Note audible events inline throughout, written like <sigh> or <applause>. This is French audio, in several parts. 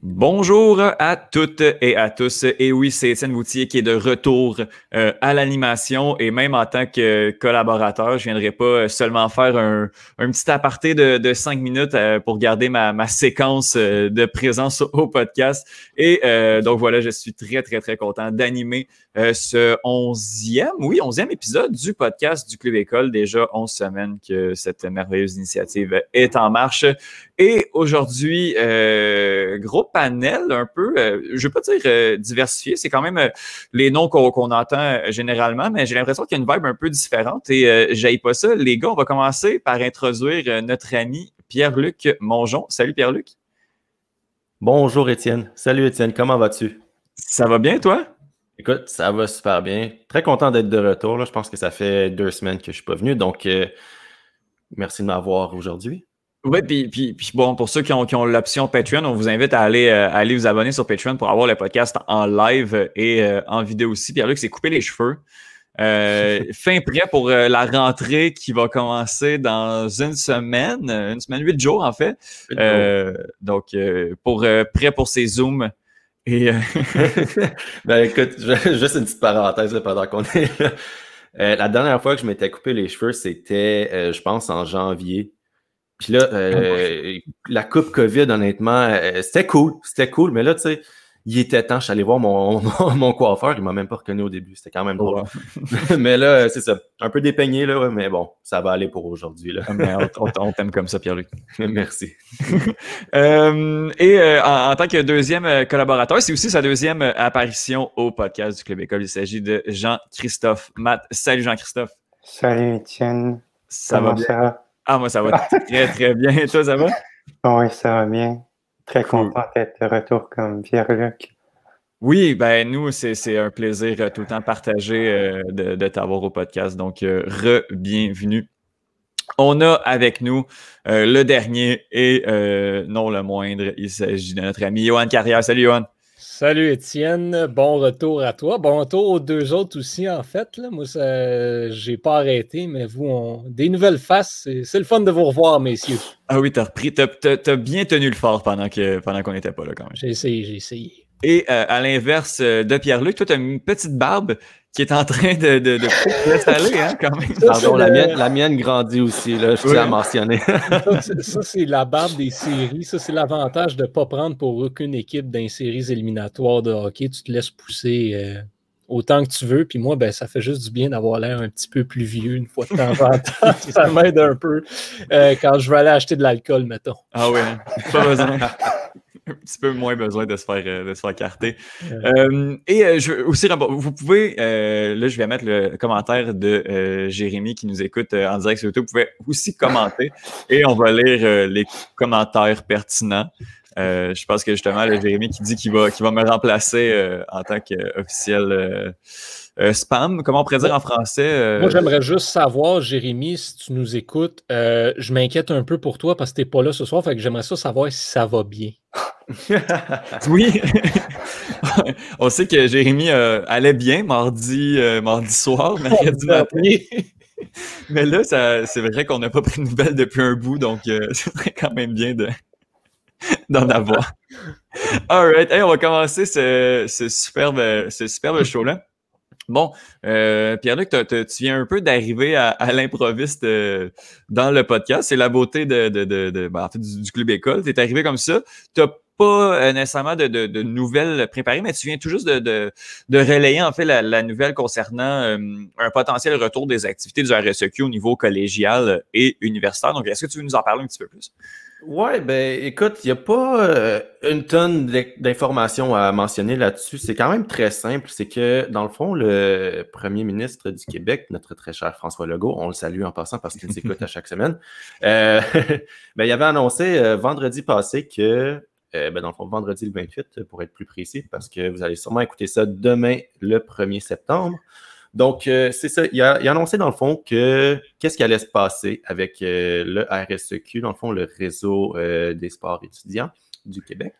Bonjour à toutes et à tous. Et oui, c'est Étienne Voutier qui est de retour euh, à l'animation et même en tant que collaborateur, je viendrai pas seulement faire un, petit aparté de, cinq minutes euh, pour garder ma, séquence euh, de présence au podcast. Et donc voilà, je suis très, très, très content d'animer ce onzième, oui, onzième épisode du podcast du Club École. Déjà onze semaines que cette merveilleuse initiative est en marche. Et aujourd'hui, gros panel un peu, euh, je ne veux pas dire euh, diversifié, c'est quand même euh, les noms qu'on entend généralement, mais j'ai l'impression qu'il y a une vibe un peu différente et j'aille pas ça. Les gars, on va commencer par introduire notre ami Pierre-Luc Mongeon. Salut Pierre-Luc. Bonjour Étienne. Salut Étienne, comment vas-tu? Ça va bien toi? Écoute, ça va super bien. Très content d'être de retour. Je pense que ça fait deux semaines que je ne suis pas venu, donc merci de m'avoir aujourd'hui. Oui, puis, puis, bon, pour ceux qui ont, qui ont l'option Patreon, on vous invite à aller, euh, aller vous abonner sur Patreon pour avoir le podcast en live et euh, en vidéo aussi. Pierre-Luc s'est coupé les cheveux. Euh, <laughs> fin prêt pour la rentrée qui va commencer dans une semaine, une semaine, huit jours en fait. donc, pour prêt pour ses zooms. Et <laughs> ben écoute, juste une petite parenthèse pendant qu'on est là. la dernière fois que je m'étais coupé les cheveux, c'était, je pense, en janvier. Puis là, euh, la coupe COVID, honnêtement, euh, c'était cool. C'était cool. Mais là, tu sais, il était temps. Je suis allé voir mon, <laughs> mon, coiffeur. Il m'a même pas reconnu au début. C'était quand même drôle. <laughs> mais là, c'est ça. Un peu dépeigné, là. Mais bon, ça va aller pour aujourd'hui. Là. on, on t'aime comme ça, Pierre-Luc. <laughs> Merci. Euh, et en, tant que deuxième collaborateur, c'est aussi sa deuxième apparition au podcast du Club École. Il s'agit de Jean-Christophe Matt. Salut, Jean-Christophe. Salut, Étienne. Ça va bien? Ah, moi, ça va très, très bien. Et toi, ça va? Oui, ça va bien. Très content d'être de retour comme Pierre-Luc. Oui, ben nous, c'est un plaisir euh, tout le temps partagé euh, de, t'avoir au podcast. Donc, euh, re-bienvenue. On a avec nous le dernier et non le moindre. Il s'agit de notre ami Johan Carrière. Salut, Johan. Salut Étienne, bon retour à toi. Bon retour aux deux autres aussi, en fait. Là. Moi, je n'ai pas arrêté, mais vous, on... des nouvelles faces, c'est le fun de vous revoir, messieurs. Ah oui, t'as repris, t'as bien tenu le fort pendant qu'on pendant qu'on n'était pas là quand même. J'ai essayé, j'ai essayé. Et euh, à l'inverse euh, de Pierre-Luc, toi, tu as une petite barbe qui est en train de, de, de <laughs> s'installer, hein, quand même. Pardon, la, mienne, la mienne grandit aussi, là, je tiens à mentionner. ça, c'est la barbe des séries. Ça, c'est l'avantage de ne pas prendre pour aucune équipe dans les séries éliminatoires de hockey. Tu te laisses pousser euh, autant que tu veux. Puis moi, ben, ça fait juste du bien d'avoir l'air un petit peu plus vieux une fois de temps en temps. <laughs> <laughs> ça m'aide un peu quand je vais aller acheter de l'alcool, mettons. Ah oui, hein. pas besoin un petit peu moins besoin de se faire, euh, de se faire carter. Euh, et euh, je, aussi, vous pouvez, là, je vais mettre le commentaire de Jérémy qui nous écoute en direct sur YouTube. Vous pouvez aussi commenter <laughs> et on va lire les commentaires pertinents. je pense que justement, le Jérémy qui dit qu'il va, va me remplacer en tant qu'officiel spam, comment on pourrait dire en français? Moi, j'aimerais juste savoir, Jérémy, si tu nous écoutes, je m'inquiète un peu pour toi parce que tu n'es pas là ce soir, fait que j'aimerais ça savoir si ça va bien. <laughs> oui. <laughs> on sait que Jérémy allait bien mardi, mardi soir, <laughs> mercredi matin. <laughs> Mais là, c'est vrai qu'on n'a pas pris de nouvelles depuis un bout, donc c'est quand même bien d'en avoir. All right. on va commencer ce, ce superbe, ce superbe show-là. Bon, euh, Pierre-Luc, tu viens un peu d'arriver à, l'improviste euh, dans le podcast. C'est la beauté de, de, ben, du, Club École. Tu es arrivé comme ça. Tu n'as pas euh, nécessairement de, nouvelles préparées, mais tu viens tout juste de, relayer en fait la, nouvelle concernant un potentiel retour des activités du RSEQ au niveau collégial et universitaire. Donc, est-ce que tu veux nous en parler un petit peu plus? Ouais, ben écoute, il n'y a pas euh, une tonne d'informations à mentionner là-dessus. C'est quand même très simple. C'est que, dans le fond, le premier ministre du Québec, notre très cher François Legault, on le salue en passant parce qu'il nous écoute à chaque semaine, euh, <laughs> ben, il avait annoncé euh, vendredi passé que, ben, dans le fond, vendredi le 28, pour être plus précis, parce que vous allez sûrement écouter ça demain, le 1er septembre. Donc, euh, c'est ça. Il a, annoncé, dans le fond, que qu'est-ce qui allait se passer avec euh, le RSEQ, dans le fond, le réseau euh, des sports étudiants du Québec.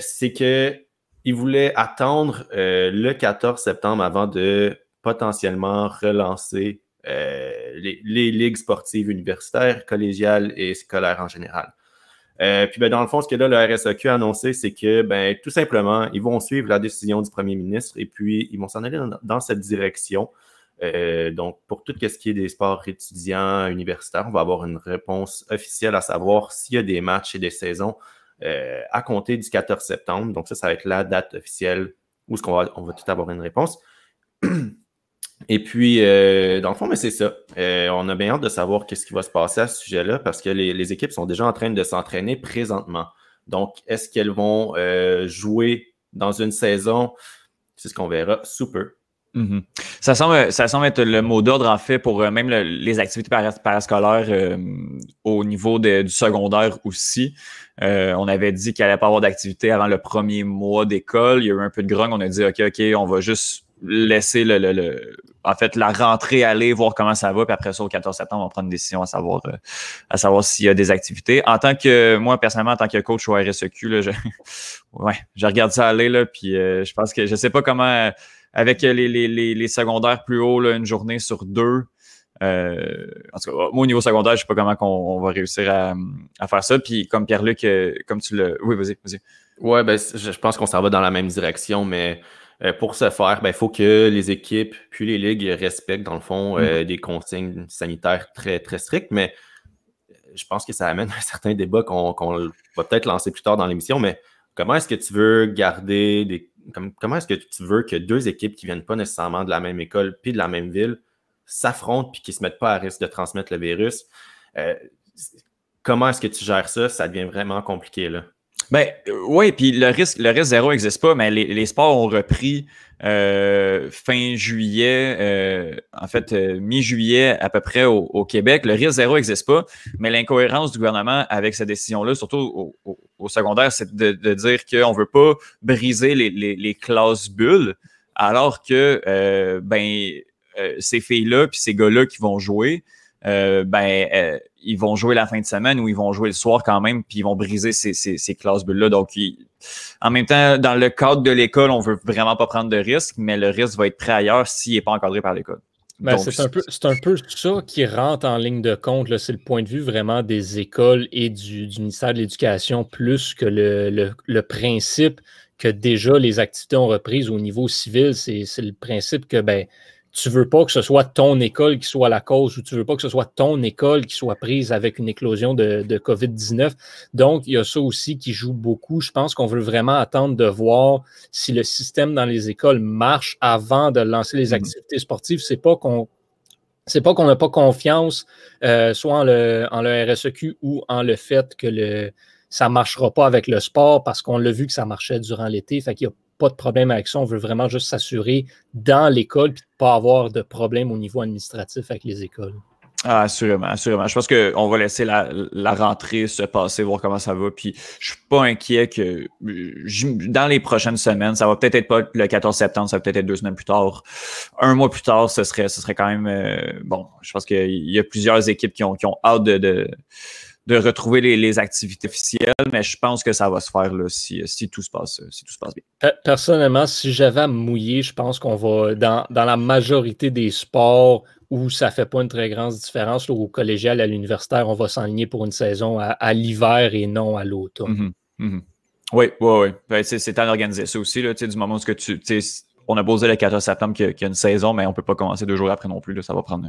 c'est qu'il voulait attendre le 14 septembre avant de potentiellement relancer les, ligues sportives universitaires, collégiales et scolaires en général. Euh, puis ben, dans le fond, ce que là, le RSEQ a annoncé, c'est que ben, tout simplement, ils vont suivre la décision du premier ministre et puis ils vont s'en aller dans, cette direction. Euh, donc, pour tout ce qui est des sports étudiants, universitaires, on va avoir une réponse officielle à savoir s'il y a des matchs et des saisons euh, à compter du 14 septembre. Donc, ça, ça va être la date officielle où ce qu'on va, on va tout avoir une réponse. <clears throat> Et puis, euh, dans le fond, mais c'est ça. Euh, on a bien hâte de savoir qu'est-ce qui va se passer à ce sujet-là parce que les, équipes sont déjà en train de s'entraîner présentement. Donc, est-ce qu'elles vont euh, jouer dans une saison? C'est ce qu'on verra sous peu. Mm-hmm. ça, semble, ça semble être le mot d'ordre, en fait, pour même les activités parascolaires au niveau du secondaire aussi. on avait dit qu'il allait pas avoir d'activité avant le premier mois d'école. Il y a eu un peu de grogne. On a dit, OK, OK, on va juste laisser le, en fait la rentrée aller, voir comment ça va, puis après ça, au 14 septembre, on va prendre une décision à savoir euh, à savoir s'il y a des activités. En tant que moi, personnellement, en tant que coach au RSEQ, là, je, <laughs> ouais, je regarde ça aller, là, puis euh, je pense que je sais pas comment avec les, les, les, secondaires plus hauts, une journée sur deux. Euh, en tout cas, moi, au niveau secondaire, je sais pas comment on, va réussir à, à, faire ça. Puis comme Pierre-Luc, comme tu le. Oui, vas-y, vas-y. Ouais, ben, je pense qu'on s'en va dans la même direction, mais euh, pour ce faire, il ben, faut que les équipes puis les ligues respectent, dans le fond, euh, mm-hmm. des consignes sanitaires très, très strictes. Mais euh, je pense que ça amène <laughs> un certain débat qu'on va peut-être lancer plus tard dans l'émission. Mais comment est-ce que tu veux garder des. comment est-ce que tu veux que deux équipes qui ne viennent pas nécessairement de la même école puis de la même ville s'affrontent puis qui ne se mettent pas à risque de transmettre le virus? comment est-ce que tu gères ça? Ça devient vraiment compliqué là. Ben oui, puis le risque, le risque zéro n'existe pas, mais les, sports ont repris euh, fin juillet, euh, en fait euh, mi-juillet à peu près au, Québec. Le risque zéro n'existe pas, mais l'incohérence du gouvernement avec cette décision-là, surtout au, secondaire, c'est de, dire qu'on ne veut pas briser les, les, classes bulles, alors que ben ces filles-là puis ces gars-là qui vont jouer, euh, ben, euh, ils vont jouer la fin de semaine ou ils vont jouer le soir quand même, puis ils vont briser ces, ces, classes bulles-là. Donc, en même temps, dans le cadre de l'école, on veut vraiment pas prendre de risques, mais le risque va être prêt ailleurs s'il n'est pas encadré par l'école. Ben, c'est un, peu, un peu ça qui rentre en ligne de compte. C'est le point de vue vraiment des écoles et du, ministère de l'Éducation, plus que le, le, principe que déjà les activités ont repris au niveau civil. C'est le principe que ben, tu veux pas que ce soit ton école qui soit la cause ou tu veux pas que ce soit ton école qui soit prise avec une éclosion de, COVID-19. Donc, il y a ça aussi qui joue beaucoup. Je pense qu'on veut vraiment attendre de voir si le système dans les écoles marche avant de lancer les mm-hmm. activités sportives. C'est pas qu'on c'est pas qu'on n'a pas confiance euh, soit en le, en le RSEQ ou en le fait que le, ça ne marchera pas avec le sport parce qu'on l'a vu que ça marchait durant l'été. Fait qu'il y a pas de problème avec ça. On veut vraiment juste s'assurer dans l'école et de ne pas avoir de problème au niveau administratif avec les écoles. Ah, assurément, assurément. Je pense qu'on va laisser la, rentrée se passer, voir comment ça va. Puis je suis pas inquiet que dans les prochaines semaines, ça va peut-être être pas le 14 septembre, ça va peut-être être deux semaines plus tard. Un mois plus tard, ce serait, ce serait quand même euh, bon. Je pense qu'il y a plusieurs équipes qui ont, qui ont hâte de retrouver les, activités officielles, mais je pense que ça va se faire là, si, tout se passe, si tout se passe bien. Personnellement, si j'avais à me mouiller, je pense qu'on va, dans, la majorité des sports où ça ne fait pas une très grande différence, au collégial, à l'universitaire, on va s'enligner pour une saison à, l'hiver et non à l'automne. Mm-hmm. Mm-hmm. Oui, oui, oui. Ben, c'est temps d'organiser ça aussi, là, du moment où que tu. On a posé le 14 septembre qu'il y, a une saison, mais on ne peut pas commencer deux jours après non plus. Là, ça va prendre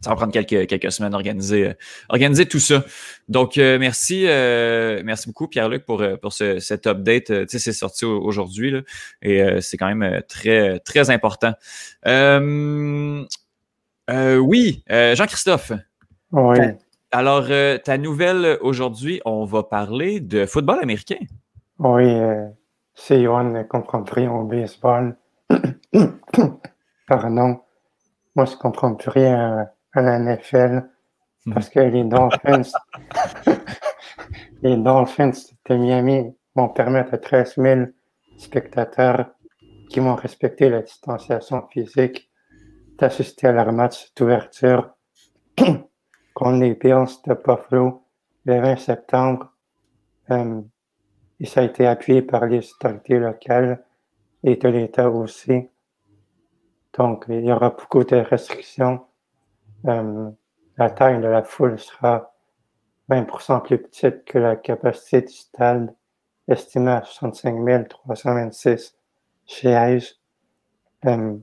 ça va prendre quelques, quelques semaines d'organiser euh, organiser tout ça. Donc, euh, merci, euh, merci beaucoup, Pierre-Luc, pour, pour ce, cet update. tu sais, c'est sorti aujourd'hui et c'est quand même très, très important. oui, Jean-Christophe. Oui. Alors, ta nouvelle aujourd'hui, on va parler de football américain. Oui, c'est Johan ne comprend rien au baseball? <coughs> Pardon. Moi, je ne comprends plus rien à la NFL hmm. parce que les Dolphins, <laughs> les Dolphins de Miami vont permettre à 13 000 spectateurs qui vont respecter la distanciation physique d'assister à leur match d'ouverture <clears throat> contre les Bills de Buffalo le 20 septembre. Euh, et ça a été appuyé par les autorités locales et de l'État aussi. Donc, il y aura beaucoup de restrictions euh, la taille de la foule sera 20% plus petite que la capacité du stade, estimée à 65 326 chaises. Euh,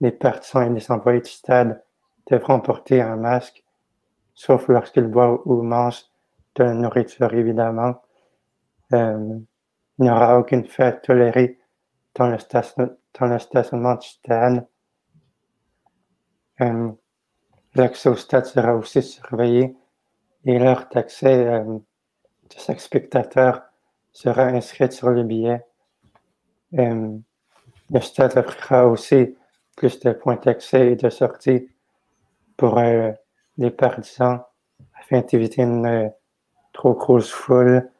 les partisans et les employés du stade devront porter un masque, sauf lorsqu'ils boivent ou mangent de la nourriture, évidemment. Euh, il n'y aura aucune fête tolérée dans le, stationnement du stade. L'accès au stade sera aussi surveillé et l'heure d'accès euh, de chaque spectateur sera inscrite sur le billet. le stade offrira aussi plus de points d'accès et de sortie pour euh, les partisans afin d'éviter une euh, trop grosse foule.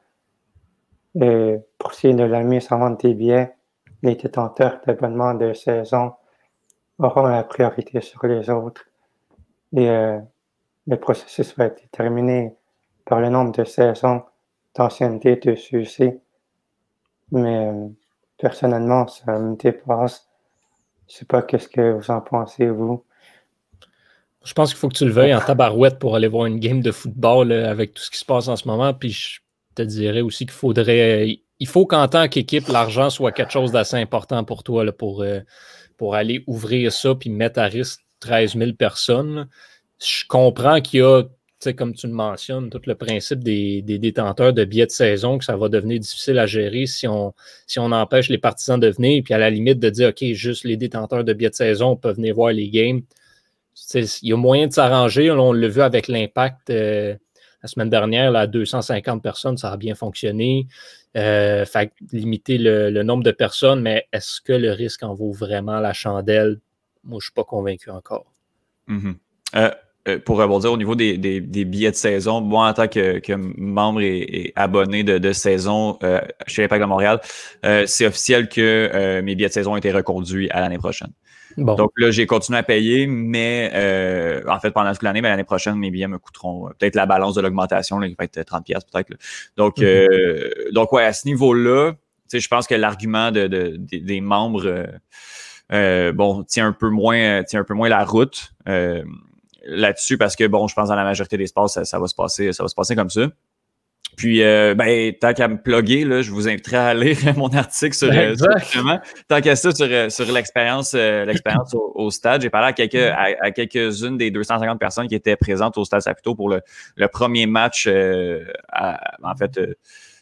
Pour ce qui est de la mise en vente des billets, les détenteurs d'abonnements de saison auront la priorité sur les autres. Et euh, le processus va être déterminé par le nombre de saisons d'ancienneté de ceux-ci. Mais personnellement, ça me dépasse. Je sais pas qu'est-ce que vous en pensez, vous. Je pense qu'il faut que tu le veuilles en tabarouette pour aller voir une game de football avec tout ce qui se passe en ce moment. Puis je te dirais aussi qu'il faudrait. Il faut qu'en tant qu'équipe, l'argent soit quelque chose d'assez important pour toi pour, euh, pour aller ouvrir ça puis mettre à risque 13 000 personnes. Je comprends qu'il y a, comme tu le mentionnes, tout le principe des, détenteurs de billets de saison, que ça va devenir difficile à gérer si on, empêche les partisans de venir, puis à la limite de dire, OK, juste les détenteurs de billets de saison peuvent venir voir les games il y a moyen de s'arranger. On l'a vu avec l'impact euh, la semaine dernière, là, 250 personnes, ça a bien fonctionné. Euh, fait limiter le, nombre de personnes, mais est-ce que le risque en vaut vraiment la chandelle? Moi, je ne suis pas convaincu encore. Mm-hmm. Euh, pour rebondir au niveau des, billets de saison, moi, en tant que, membre et, abonné de, saison chez l'Impact de Montréal, c'est officiel que mes billets de saison ont été reconduits à l'année prochaine. Donc là, j'ai continué à payer, mais euh, en fait, pendant toute l'année, mais l'année prochaine, mes billets me coûteront euh, peut-être la balance de l'augmentation, il va être 30 pièces peut-être. Donc, euh, donc ouais, à ce niveau-là, je pense que l'argument de, des membres bon, tient un peu moins, tient un peu moins la route là-dessus parce que bon, je pense dans la majorité des sports, ça, ça, va se passer, ça va se passer comme ça. Puis, euh, ben, tant qu'à me plugger, là, je vous inviterai à lire <laughs> mon article sur, euh, tant qu'à ça, sur, euh, sur l'expérience l'expérience au, stade. J'ai parlé à, quelques, à, quelques-unes des 250 personnes qui étaient présentes au stade Saputo pour le, le premier match, en fait,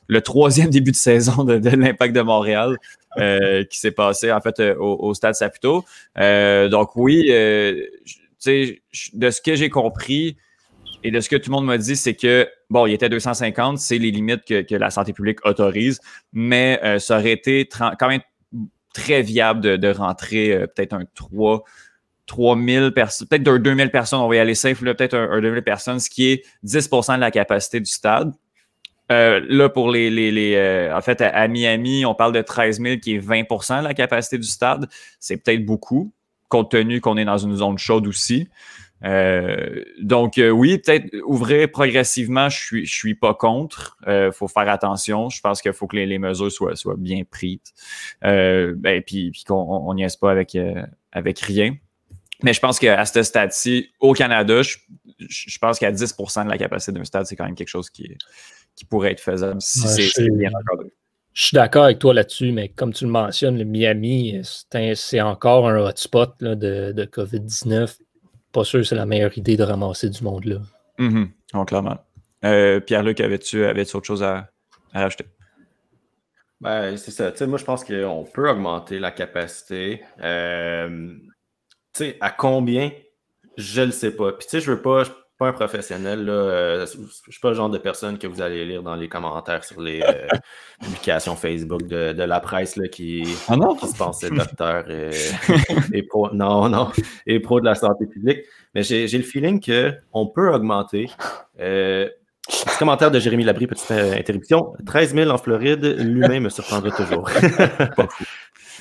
le troisième <laughs> début de saison de, l'Impact de Montréal qui s'est passé, en fait, au, au, stade Saputo. donc, oui, de ce que j'ai compris, et de ce que tout le monde m'a dit, c'est que, bon, il était 250, c'est les limites que, la santé publique autorise, mais euh, ça aurait été quand même très viable de, rentrer euh, peut-être un 3, 3000 personnes, peut-être 2000 personnes, on va y aller safe, peut-être un, 2000 personnes, ce qui est 10% de la capacité du stade. Euh, là, pour les, les, en fait, à, Miami, on parle de 13 000 qui est 20% de la capacité du stade. C'est peut-être beaucoup, compte tenu qu'on est dans une zone chaude aussi. Euh, donc, euh, oui, peut-être ouvrir progressivement, je suis, je suis pas contre. Il euh, faut faire attention. Je pense qu'il faut que les, mesures soient, soient bien prises. ben, puis, puis qu'on n'y est pas avec, avec rien. Mais je pense qu'à ce stade-ci, au Canada, je, je pense qu'à 10% de la capacité d'un stade, c'est quand même quelque chose qui, qui pourrait être faisable si c'est bien encadré. Je suis d'accord avec toi là-dessus, mais comme tu le mentionnes, le Miami, c'est encore un hotspot là, de, de COVID-19 pas sûr que c'est la meilleure idée de ramasser du monde là. Mm clairement. Euh, Pierre-Luc, avais-tu avais autre chose à, rajouter? Ben, c'est ça. moi, je pense qu'on peut augmenter la capacité. Euh, à combien? Je ne le sais pas. Puis, tu sais, je veux pas, pas un professionnel. Là, euh, je ne suis pas le genre de personne que vous allez lire dans les commentaires sur les euh, <laughs> publications Facebook de, la presse là, qui, ah qui se pensait <laughs> docteur <laughs> et, pro. Non, non, et pro de la santé publique. Mais j'ai le feeling qu'on peut augmenter. Euh, petit commentaire de Jérémy Labrie, petite interruption. 13 000 en Floride, l'humain me surprendra toujours.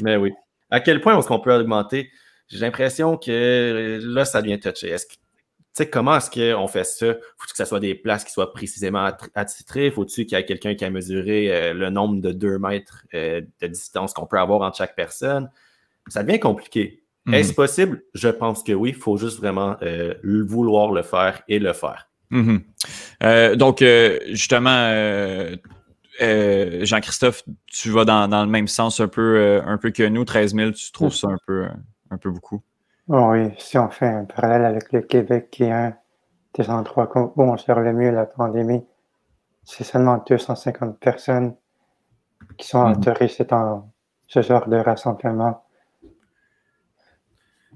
Mais oui. À quel point est-ce qu'on peut augmenter? J'ai l'impression que là, ça devient touché. Est-ce sais, comment est-ce qu'on fait ça? Faut-il que ce soit des places qui soient précisément attitrées? Faut-il qu'il y ait quelqu'un qui a mesuré euh, le nombre de deux mètres euh, de distance qu'on peut avoir entre chaque personne? Ça devient compliqué. Mhm. Est-ce possible? Je pense que oui. Il faut juste vraiment euh, vouloir le faire et le faire. Mhm. donc, justement, Jean-Christophe, tu vas dans, le même sens un peu, un peu que nous. 13 000, tu trouves ça un peu, un peu beaucoup? Oui, si on fait un parallèle avec le Québec, qui est un des endroits où on sert le mieux la pandémie, c'est seulement 250 personnes qui sont mhm. autorisées dans ce genre de rassemblement.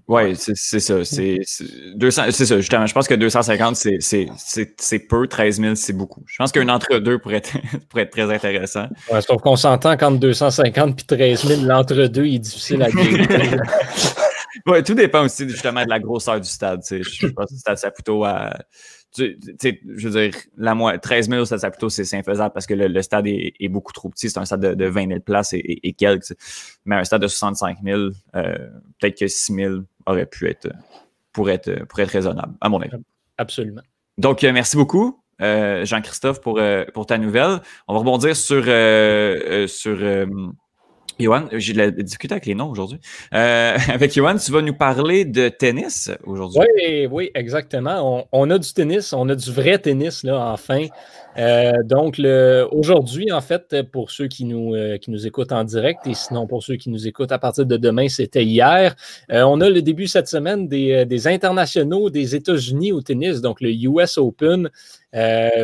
Oui, c'est ça. C'est ça, justement. Je pense que 250, c'est peu. 13 000, c'est beaucoup. Je pense qu'un entre-deux pourrait être, <laughs> pourrait être très intéressant. Ouais, sauf qu'on s'entend qu'entre 250 et 13 000, l'entre-deux est difficile à <laughs> gérer. <laughs> tout dépend aussi justement de la grosseur du stade. Je pense que le stade Saputo a. Tu, je veux dire, la 13 000 au stade Saputo, c'est infaisable parce que le, stade est, beaucoup trop petit. C'est un stade de, 20 000 places et, quelques. Mais un stade de 65 000, euh, peut-être que 6 000 aurait pu être, pour être, pour être raisonnable, à mon avis. Absolument. Donc, euh, merci beaucoup. Euh, Jean-Christophe, pour, pour ta nouvelle. On va rebondir sur, sur Yohan, j'ai de la difficulté avec les noms aujourd'hui. Euh, <laughs> avec Yohan, tu vas nous parler de tennis aujourd'hui. Oui, oui, exactement. On, a du tennis, on a du vrai tennis, là, enfin. Euh, donc, aujourd'hui, en fait, pour ceux qui nous, euh, qui nous écoutent en direct et sinon pour ceux qui nous écoutent à partir de demain, c'était hier. on a le début cette semaine des, des internationaux des États-Unis au tennis, donc le US Open.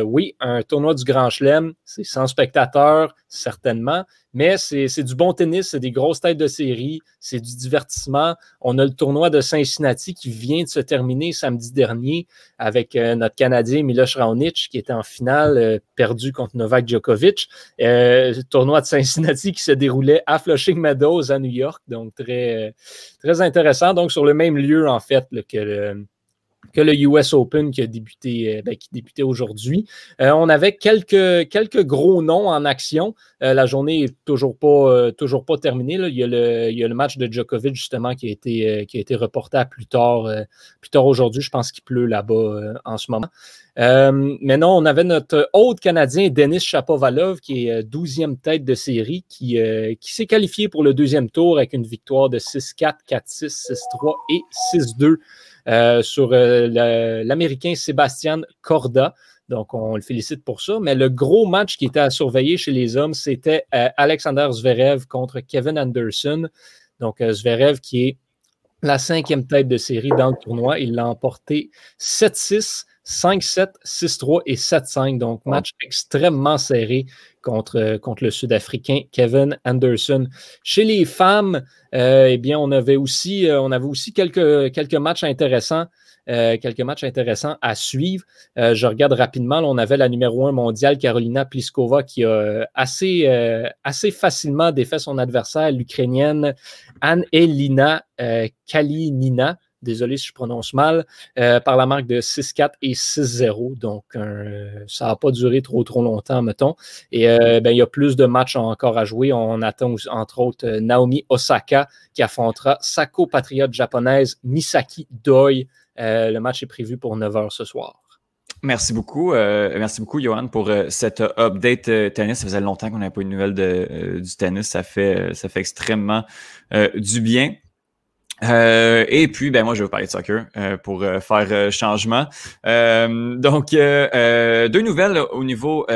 oui, un tournoi du Grand Chelem, c'est sans spectateurs, certainement, mais c'est du bon tennis, c'est des grosses têtes de série, c'est du divertissement. On a le tournoi de Cincinnati qui vient de se terminer samedi dernier avec euh, notre Canadien Miloš Raonic qui était en finale euh, perdu contre Novak Djokovic. Euh, tournoi de Cincinnati qui se déroulait à Flushing Meadows à New York, donc très, très intéressant. Donc sur le même lieu en fait que le que le US Open qui a débuté, euh, ben, débutait aujourd'hui. Euh, on avait quelques, gros noms en action. Euh, la journée n'est toujours pas, terminée. Il, y a le, match de Djokovic, justement, qui a été, reporté à plus tard, aujourd'hui. Je pense qu'il pleut là-bas en ce moment. mais non, on avait notre autre Canadien, Denis Chapovalov, qui est 12e tête de série, qui, qui s'est qualifié pour le deuxième tour avec une victoire de 6-4, 4-6, 6-3 et 6-2. Euh, sur euh, l'Américain Sébastien Corda. Donc, on le félicite pour ça. Mais le gros match qui était à surveiller chez les hommes, c'était euh, Alexander Zverev contre Kevin Anderson. Donc, Zverev qui est la cinquième tête de série dans le tournoi. Il l'a emporté 7-6, 5-7, 6-3 et 7-5. Donc, match extrêmement serré contre, contre le Sud-Africain Kevin Anderson. Chez les femmes, euh, eh bien, on avait aussi, euh, on avait aussi quelques, quelques matchs intéressants. Euh, quelques matchs intéressants à suivre. je regarde rapidement. on avait la numéro 1 mondiale, Carolina Pliskova, qui a assez, assez facilement défait son adversaire, l'Ukrainienne Anne-Elina Kalinina désolé si je prononce mal, euh, par la marque de 6-4 et 6-0. Donc, ça n'a pas duré trop, trop longtemps, mettons. Et euh, ben, il y a plus de matchs encore à jouer. On attend, entre autres, Naomi Osaka qui affrontera sa patriote japonaise Misaki Doi. Euh, le match est prévu pour 9 h ce soir. Merci beaucoup. merci beaucoup, Johan, pour cette update tennis. Ça faisait longtemps qu'on n'avait pas eu de nouvelles du tennis. Ça fait, ça fait extrêmement du bien. Euh, et puis, ben moi, je vais vous parler de soccer euh, pour euh, faire changement. donc, deux nouvelles au niveau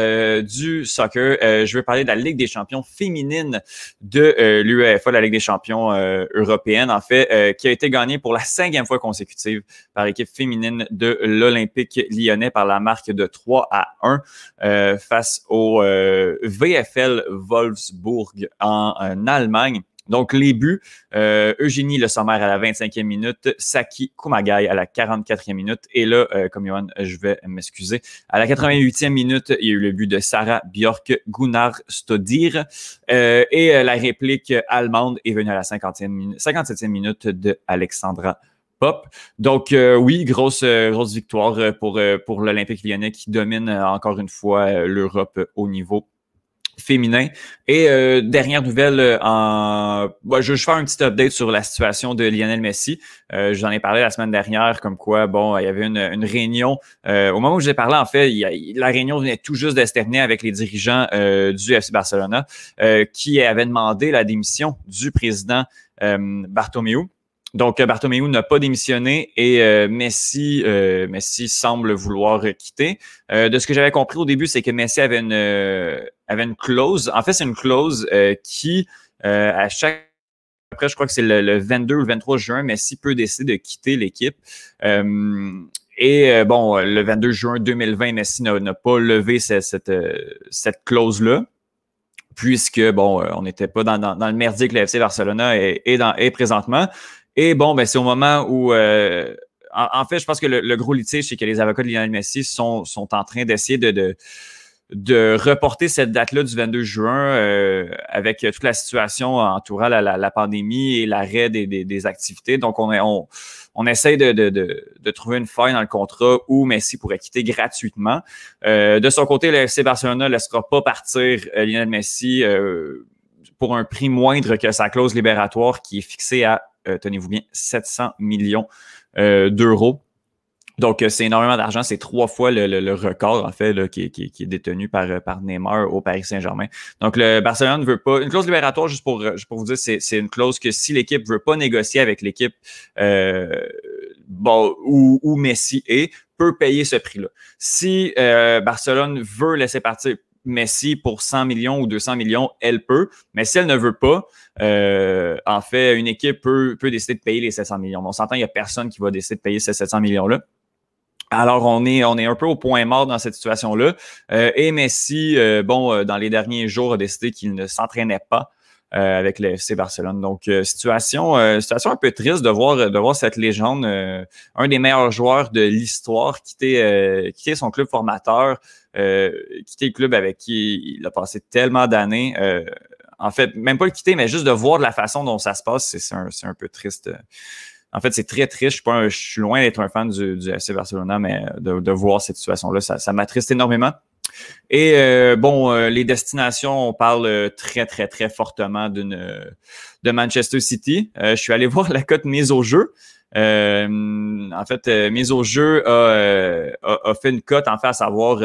du soccer. je vais parler de la Ligue des champions féminine de l'UEFA, la Ligue des champions européenne, en fait, qui a été gagnée pour la cinquième fois consécutive par l'équipe féminine de l'Olympique lyonnais par la marque de 3 à 1 face au VFL Wolfsburg en Allemagne. Donc, les buts, euh, Eugénie Le Sommer à la 25e minute, Saki Kumagai à la 44e minute. Et là, euh, comme Johan, je vais m'excuser. À la 88e minute, il y a eu le but de Sarah Björk Gunnar Stodir. Euh, et la réplique allemande est venue à la 50e minute, 57e minute de Alexandra Pop. Donc oui, grosse grosse victoire pour pour l'Olympique Lyonnais qui domine encore une fois l'Europe au niveau féminin. Et euh, dernière nouvelle, euh, en... je vais faire un petit update sur la situation de Lionel Messi. Euh, je vous en ai parlé la semaine dernière, comme quoi, bon, il y avait une, réunion. Euh, au moment où je ai parlé, en fait, la réunion venait tout juste de avec les dirigeants du FC Barcelona qui avaient demandé la démission du président Bartomeu. Donc, Bartomeu n'a pas démissionné et Messi, Messi semble vouloir quitter. de ce que j'avais compris au début, c'est que Messi avait une, avait une clause. En fait, c'est une clause qui, à chaque après, je crois que c'est le, 22 ou le 23 juin, Messi peut décider de quitter l'équipe. et bon, le 22 juin 2020, Messi n'a pas levé cette, cette, cette clause-là puisque, bon, on n'était pas dans, dans, le merdier que le FC Barcelona est, est, dans, est présentement. Et bon, ben, c'est au moment où. Euh, en, fait, je pense que le, gros litige, c'est que les avocats de Lionel Messi sont, sont en train d'essayer de, de, de, reporter cette date-là du 22 juin euh, avec toute la situation entourant la, la, pandémie et l'arrêt des, des, des, activités. Donc, on, est, on, on essaye de, de, de, trouver une faille dans le contrat où Messi pourrait quitter gratuitement. Euh, de son côté, le FC Barcelona ne laissera pas partir Lionel Messi pour un prix moindre que sa clause libératoire qui est fixée à euh, tenez-vous bien, 700 millions euh, d'euros. Donc, euh, c'est énormément d'argent. C'est trois fois le, record, en fait, qui, est détenu par, par Neymar au Paris Saint-Germain. Donc, le Barcelone ne veut pas. Une clause libératoire, juste pour, pour vous dire, c'est une clause que si l'équipe ne veut pas négocier avec l'équipe bon, où, Messi est, peut payer ce prix-là. Si Barcelone veut laisser partir Messi pour 100 millions ou 200 millions, elle peut. Mais si elle ne veut pas, euh, en fait, une équipe peut, décider de payer les 700 millions. on s'entend, il n'y a personne qui va décider de payer ces 700 millions-là. Alors, on est, on est un peu au point mort dans cette situation-là. Euh, et Messi, euh, bon, dans les derniers jours, a décidé qu'il ne s'entraînait pas avec le FC Barcelone. Donc, situation, situation un peu triste de voir, de voir cette légende, un des meilleurs joueurs de l'histoire, quitter, quitter son club formateur, quitter le club avec qui il a passé tellement d'années en fait, même pas le quitter, mais juste de voir de la façon dont ça se passe, c'est un, un, peu triste. En fait, c'est très triste. Je suis, loin d'être un fan du, du FC Barcelona, mais de, de voir cette situation-là, ça, ça m'attriste énormément. Et euh, bon, euh, les destinations, on parle très, très, très fortement de Manchester City. Euh, je suis allé <laughs> voir la cote mise au jeu. en fait, mise au jeu a, fait une cote, en fait, à savoir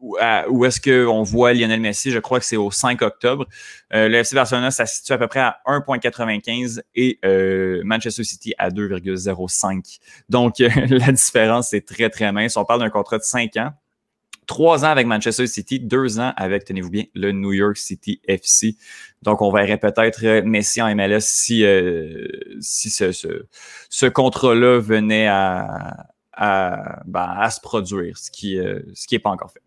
où, est-ce qu'on voit Lionel Messi? Je crois que c'est au 5 octobre. Euh, le FC Barcelona, ça se situe à peu près à 1,95 et euh, Manchester City à 2,05. Donc, euh, <laughs> la différence est très, très mince. On parle d'un contrat de 5 ans. Trois ans avec Manchester City, deux ans avec, tenez-vous bien, le New York City FC. Donc, on verrait peut-être Messi en MLS si, si ce, ce, ce contrat-là venait à, à, ben, à, se produire, ce qui ce qui n'est pas encore fait.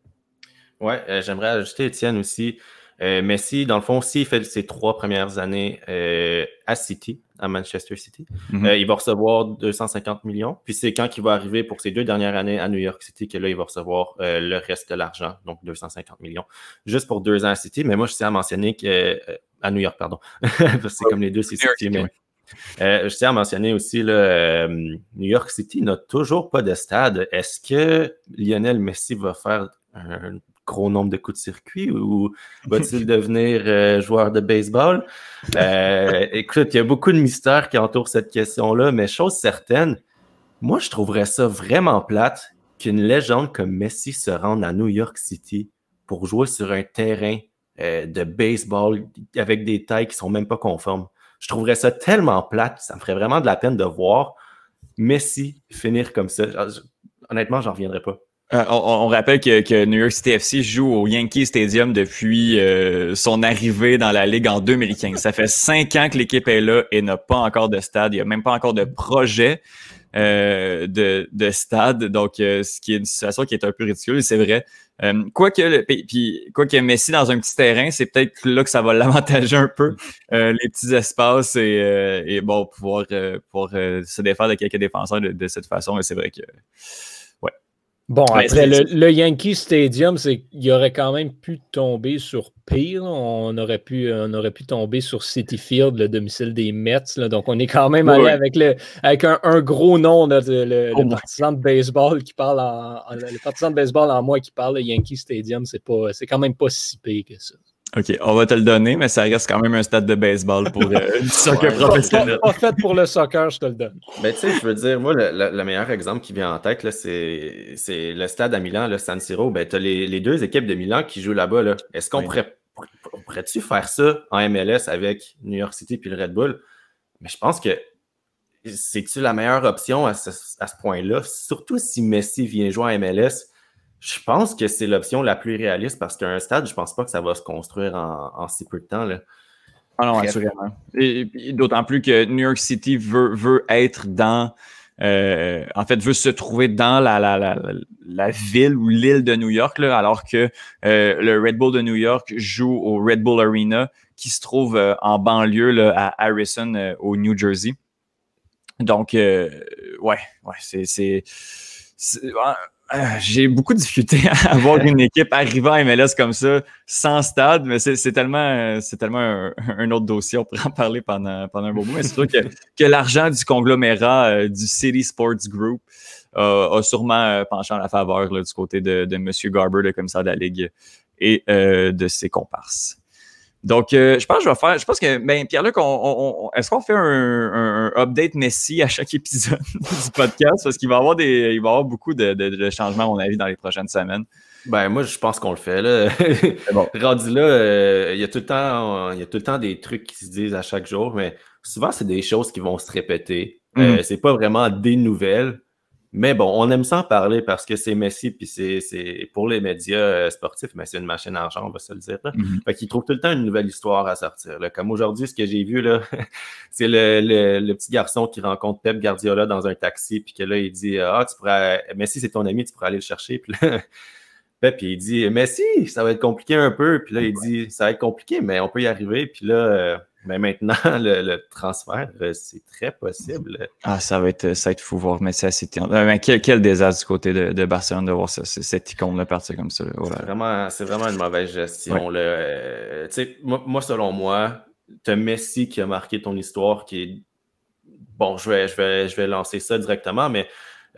Oui, euh, j'aimerais ajouter, Étienne, aussi. Euh, Messi, dans le fond, s'il fait ses trois premières années euh, à City, à Manchester City, mhm. il va recevoir 250 millions. Puis c'est quand il va arriver pour ses deux dernières années à New York City que là, il va recevoir le reste de l'argent, donc 250 millions, juste pour deux ans à City. Mais moi, je tiens à mentionner que. à New York, pardon. <laughs> c'est comme les deux, c'est City. Mais, je tiens à mentionner aussi, là, New York City n'a toujours pas de stade. Est-ce que Lionel Messi va faire un gros nombre de coups de circuit ou va-t-il <laughs> devenir euh, joueur de baseball? Euh, écoute, il y a beaucoup de mystères qui entourent cette question-là, mais chose certaine, moi, je trouverais ça vraiment plate qu'une légende comme Messi se rende à New York City pour jouer sur un terrain euh, de baseball avec des tailles qui sont même pas conformes. Je trouverais ça tellement plate, ça me ferait vraiment de la peine de voir Messi finir comme ça. Honnêtement, j'en reviendrai pas. Euh, on, rappelle que, New York City FC joue au Yankee Stadium depuis euh, son arrivée dans la Ligue en 2015. Ça fait cinq ans que l'équipe est là et n'a pas encore de stade. Il n'y a même pas encore de projet euh, de, stade. Donc, ce qui est une situation qui est un peu ridicule, c'est vrai. quoique, puis, quoi que Messi dans un petit terrain, c'est peut-être là que ça va <laughs> l'avantager un peu, les petits espaces et, bon, pouvoir, pour se défaire de quelques défenseurs de, de cette façon. Et c'est vrai que Bon, après, le, Yankee Stadium, c'est il aurait quand même pu tomber sur pire. On aurait pu, on aurait pu tomber sur City Field, le domicile des Mets. Donc, on est quand même allé avec, le, avec un, gros nom, le, oh partisan de baseball qui parle en, le partisan de baseball en moi qui parle, le Yankee Stadium, c'est pas, c'est quand même pas si pire que ça. OK, on va te le donner, mais ça reste quand même un stade de baseball pour euh, le <laughs> soccer professionnel. Pas, fait pour le soccer, je te le donne. Mais ben, tu sais, je veux dire, moi, le, meilleur exemple qui vient en tête, c'est le stade à Milan, le San Siro. Ben, tu as les, deux équipes de Milan qui jouent là-bas. Là. Est-ce qu'on pourrait, pourrait-tu faire ça en MLS avec New York City puis le Red Bull? Mais je pense que c'est-tu la meilleure option à ce, point-là? Surtout si Messi vient jouer à MLS, je pense que c'est l'option la plus réaliste parce qu'un stade, je pense pas que ça va se construire en, si peu de temps. Là. Ah non, assurément. d'autant plus que New York City veut, veut être dans. Euh, en fait, veut se trouver dans la, la, la, la ville ou l'île de New York, là, alors que euh, le Red Bull de New York joue au Red Bull Arena, qui se trouve euh, en banlieue là, à Harrison, au New Jersey. Donc, ouais, ouais, c'est. Ah, j'ai beaucoup de difficultés <laughs> à avoir une équipe arrivant à MLS comme ça, sans stade, mais c'est tellement, c'est tellement un, autre dossier. On pourrait en parler pendant, pendant un beau moment. Mais c'est sûr que, <laughs> que l'argent du conglomérat euh, du City Sports Group euh, a sûrement euh, penché en la faveur du côté de, de M. Garber, le commissaire de la Ligue, et de ses comparses. Donc, euh, je pense que je vais faire. Je pense que, ben, Pierre-Luc, est-ce qu'on fait un, update Messi à chaque épisode <laughs> du podcast? Parce qu'il va y avoir des, il va avoir beaucoup de, changements, à mon avis, dans les prochaines semaines. Ben, moi, je pense qu'on le fait, là. <laughs> bon. <laughs> Rendu là, euh, il, y a tout le temps, il y a tout le temps des trucs qui se disent à chaque jour, mais souvent, c'est des choses qui vont se répéter. Euh, mm. c'est pas vraiment des nouvelles. Mais bon, on aime ça en parler parce que c'est Messi, puis c'est pour les médias euh, sportifs, mais c'est une machine d'argent, on va se le dire. Là. Mm-hmm. Fait qu'il trouve tout le temps une nouvelle histoire à sortir. Là. Comme aujourd'hui, ce que j'ai vu, là, <laughs> c'est le, le, petit garçon qui rencontre Pep Guardiola dans un taxi, puis que là, il dit Ah, tu pourrais. Messi, c'est ton ami, tu pourrais aller le chercher. Puis là, <laughs> Pep, il dit Messi, ça va être compliqué un peu. Puis là, il dit Ça va être compliqué, mais on peut y arriver. Puis là, euh, mais maintenant, <laughs> le, transfert, euh, c'est très possible. Ah, ça va être, ça va être fou voir Messi à City. Mais quel, quel, désastre du côté de, Barcelone de voir ça, cette icône-là partir comme ça. C'est vraiment, vraiment, une mauvaise gestion. Euh, moi, moi, selon moi, tu as Messi qui a marqué ton histoire, qui est. Bon, je vais, je vais, je vais lancer ça directement, mais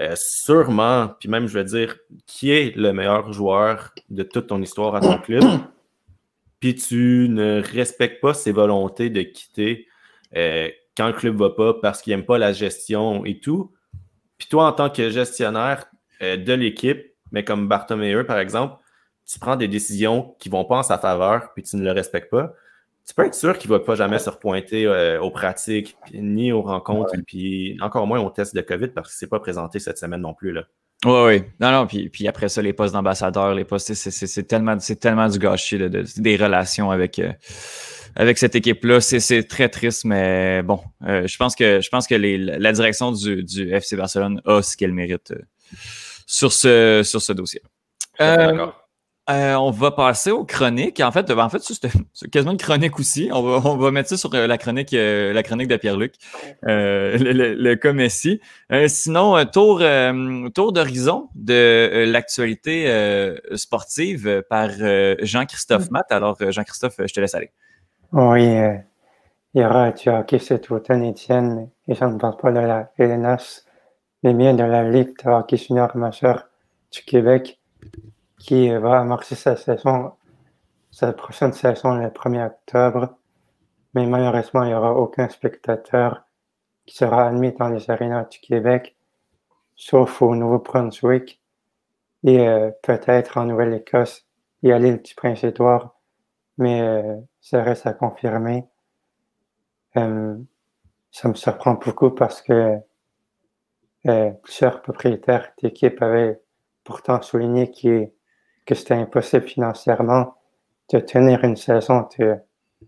euh, sûrement, puis même je vais dire, qui est le meilleur joueur de toute ton histoire à ton club? Puis tu ne respectes pas ses volontés de quitter euh, quand le club va pas parce qu'il n'aime pas la gestion et tout. Puis toi, en tant que gestionnaire euh, de l'équipe, mais comme Bartomeu, par exemple, tu prends des décisions qui vont pas en sa faveur, puis tu ne le respectes pas. Tu peux être sûr qu'il ne va pas jamais se repointer euh, aux pratiques, ni aux rencontres, puis encore moins aux tests de COVID parce qu'il ne s'est pas présenté cette semaine non plus. Là. Oui, oui. Non, non, puis, puis après ça, les postes d'ambassadeur, les postes, c'est tellement, tellement du gâchis des relations avec, euh, avec cette équipe-là. C'est très triste, mais bon, euh, je pense que, je pense que les, la direction du, du, FC Barcelone a ce qu'elle mérite euh, sur, ce, sur ce dossier. D'accord? Euh, on va passer aux chroniques. En fait, en fait <laughs> c'est quasiment une chronique aussi. On va, on va mettre ça sur euh, la chronique, euh, la chronique de Pierre-Luc, <laughs> le, le, le, cas Messi. sinon, tour, tour d'horizon de l'actualité sportive par Jean-Christophe Matt. Alors, Jean-Christophe, je te laisse aller. Oui, il y aura du hockey cet automne, Étienne, et je ne parle pas de la LNS, mais bien de la Ligue de hockey junior majeur du Québec qui va amorcer sa saison, sa prochaine saison le 1er octobre. Mais malheureusement, il n'y aura aucun spectateur qui sera admis dans les arénas du Québec, sauf au Nouveau-Brunswick et euh, peut-être en Nouvelle-Écosse et à l'île du Prince-Édouard, mais euh, ça reste à confirmer. Euh, ça me surprend beaucoup parce que plusieurs propriétaires d'équipes avaient pourtant souligné qu'il que c'était impossible financièrement de tenir une saison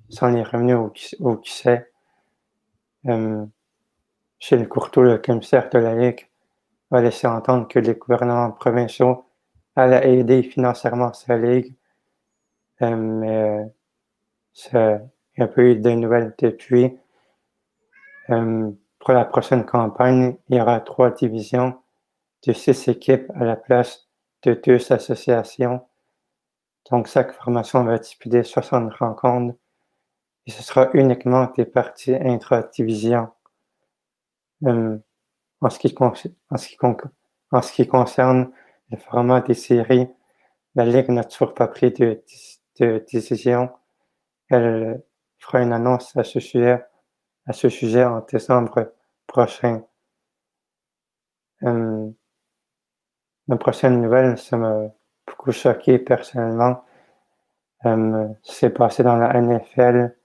sans les revenus ou, qui sait. Euh, chez le Courtois, le commissaire de la Ligue a laissé entendre que les gouvernements provinciaux allaient aider financièrement sa Ligue. Euh, euh, il n'y a pas eu de nouvelles depuis. pour la prochaine campagne, il y aura trois divisions de six équipes à la place de deux associations. Donc, chaque formation va disputer 60 rencontres et ce sera uniquement des parties intra-division. Euh, en, ce qui, en, ce qui, en ce qui concerne le format des séries, la Ligue n'a toujours pas pris de, décision. Elle fera une annonce à ce sujet, à ce sujet en décembre prochain. Euh, la prochaine nouvelle, ça m'a beaucoup choqué personnellement. Euh, c'est passé dans la NFL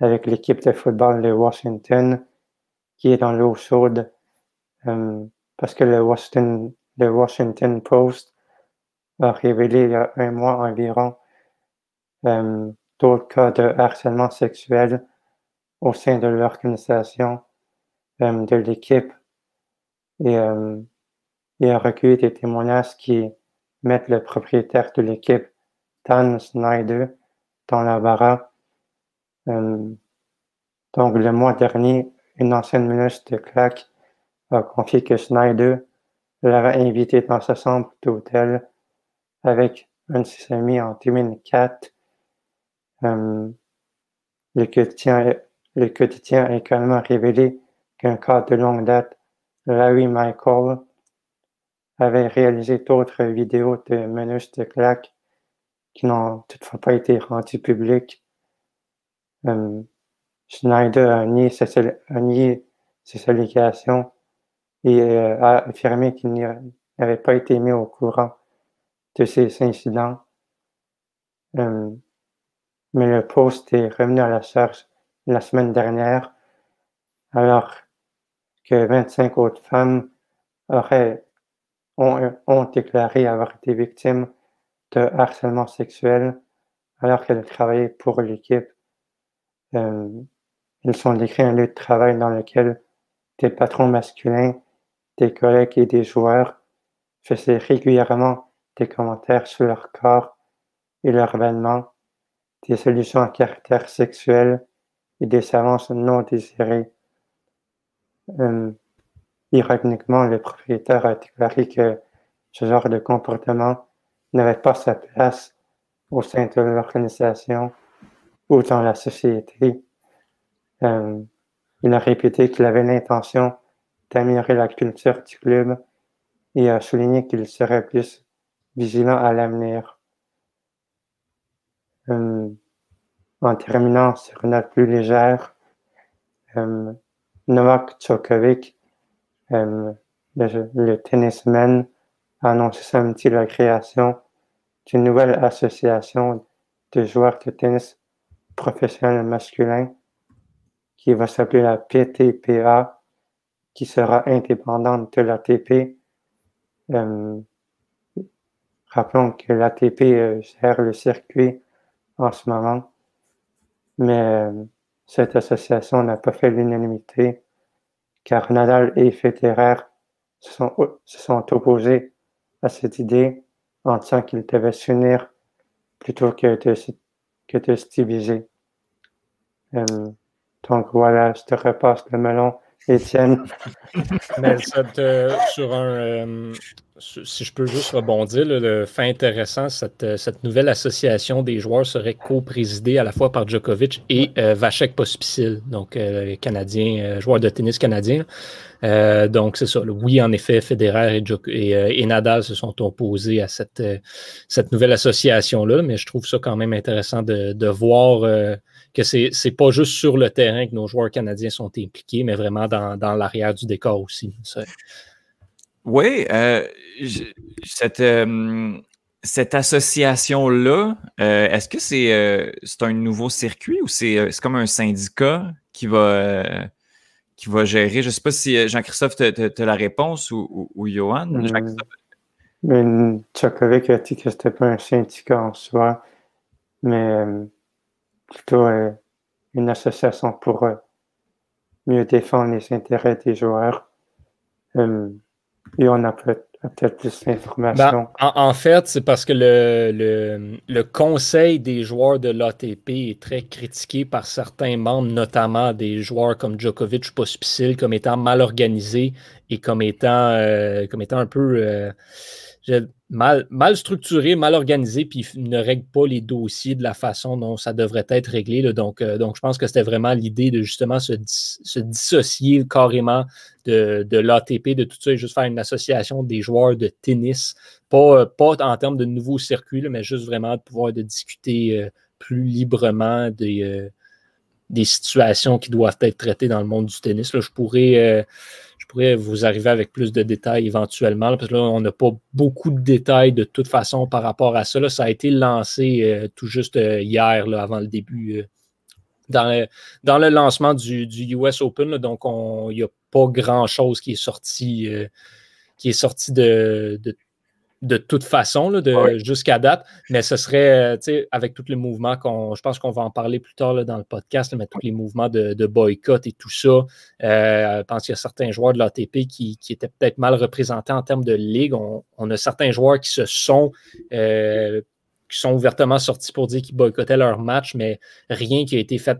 avec l'équipe de football de Washington qui est dans l'eau chaude parce que le Washington, le Washington Post a révélé il y a un mois environ d'autres cas de harcèlement sexuel au sein de l'organisation, de l'équipe. Et a recueilli des témoignages qui mettent le propriétaire de l'équipe, Dan Snyder, dans la barre. donc, le mois dernier, une ancienne ministre de Clack a confié que Snyder l'avait invité dans sa chambre d'hôtel avec un de ses amis en 2004. le, quotidien, le quotidien a également révélé qu'un cas de longue date, Larry Michael, avait réalisé d'autres vidéos de menus de claques qui n'ont toutefois pas été rendues publiques. Schneider a nié ses, allégations et euh, a affirmé qu'il n'avait pas été mis au courant de ces incidents. mais le poste est revenu à la charge la semaine dernière, alors que 25 autres femmes auraient, ont, déclaré avoir été victimes de harcèlement sexuel alors qu'elles travaillaient pour l'équipe. ils sont décrits un lieu de travail dans lequel des patrons masculins, des collègues et des joueurs faisaient régulièrement des commentaires sur leur corps et leur vêtements, des solutions à caractère sexuel et des avances non désirées. Euh, ironiquement, le propriétaire a déclaré que ce genre de comportement n'avait pas sa place au sein de l'organisation ou dans la société. Euh, il a répété qu'il avait l'intention d'améliorer la culture du club et a souligné qu'il serait plus vigilant à l'avenir. Euh, en terminant sur une note plus légère, euh, Novak Djokovic, euh, le, tennisman, a annoncé samedi la création d'une nouvelle association de joueurs de tennis professionnels masculins qui va s'appeler la PTPA, qui sera indépendante de l'ATP. Euh, rappelons que l'ATP euh, gère le circuit en ce moment mais cette association n'a pas fait l'unanimité car Nadal et Federer se sont, opposés à cette idée en disant qu'ils devaient s'unir plutôt que de, que se diviser. Euh, donc voilà, je te repasse le melon, Étienne. <laughs> Mais sur un, euh, si je peux juste rebondir, le fait intéressant, cette, cette, nouvelle association des joueurs serait co-présidée à la fois par Djokovic et euh, Vachek Pospisil, donc euh, canadien, euh, joueur de tennis canadien. donc c'est ça. oui, en effet, Federer et, et, Nadal se sont opposés à cette, cette nouvelle association-là, mais je trouve ça quand même intéressant de, de voir que c'est n'est pas juste sur le terrain que nos joueurs canadiens sont impliqués, mais vraiment dans, dans l'arrière du décor aussi. Oui, euh, cette, euh, cette association-là, euh, est-ce que c'est c'est un nouveau circuit ou c'est comme un syndicat qui va, qui va gérer? Je ne sais pas si Jean-Christophe, tu as, la réponse ou, ou, Johan. Mais Tchakovic a dit que c'était pas un syndicat en soi, mais plutôt une association pour mieux défendre les intérêts des joueurs. Et on a peut-être plus d'informations. Ben, en, fait, c'est parce que le, le, conseil des joueurs de l'ATP est très critiqué par certains membres, notamment des joueurs comme Djokovic ou Pospisil, comme étant mal organisé et comme étant, euh, comme étant un peu. Euh, mal, structuré, mal organisé, puis ne règle pas les dossiers de la façon dont ça devrait être réglé. Donc, euh, donc, je pense que c'était vraiment l'idée de justement se, dissocier carrément de, l'ATP, de tout ça, et juste faire une association des joueurs de tennis, pas, euh, en termes de nouveaux circuits, mais juste vraiment de pouvoir discuter euh, plus librement des, situations qui doivent être traitées dans le monde du tennis. Je pourrais je pourrais vous arriver avec plus de détails éventuellement, parce que là, on n'a pas beaucoup de détails de toute façon par rapport à ça. ça a été lancé euh, tout juste euh, hier, avant le début, euh, dans le, dans le lancement du, US Open. donc, il n'y a pas grand-chose qui est sorti, qui est sorti de, de, toute façon, de, jusqu'à date. Mais ce serait, euh, avec tous les mouvements qu'on. Je pense qu'on va en parler plus tard dans le podcast, mais tous les mouvements de, boycott et tout ça. Euh, je pense qu'il y a certains joueurs de l'ATP qui, qui, étaient peut-être mal représentés en termes de ligue. On, a certains joueurs qui se sont qui sont ouvertement sortis pour dire qu'ils boycottaient leur match, mais rien qui a été fait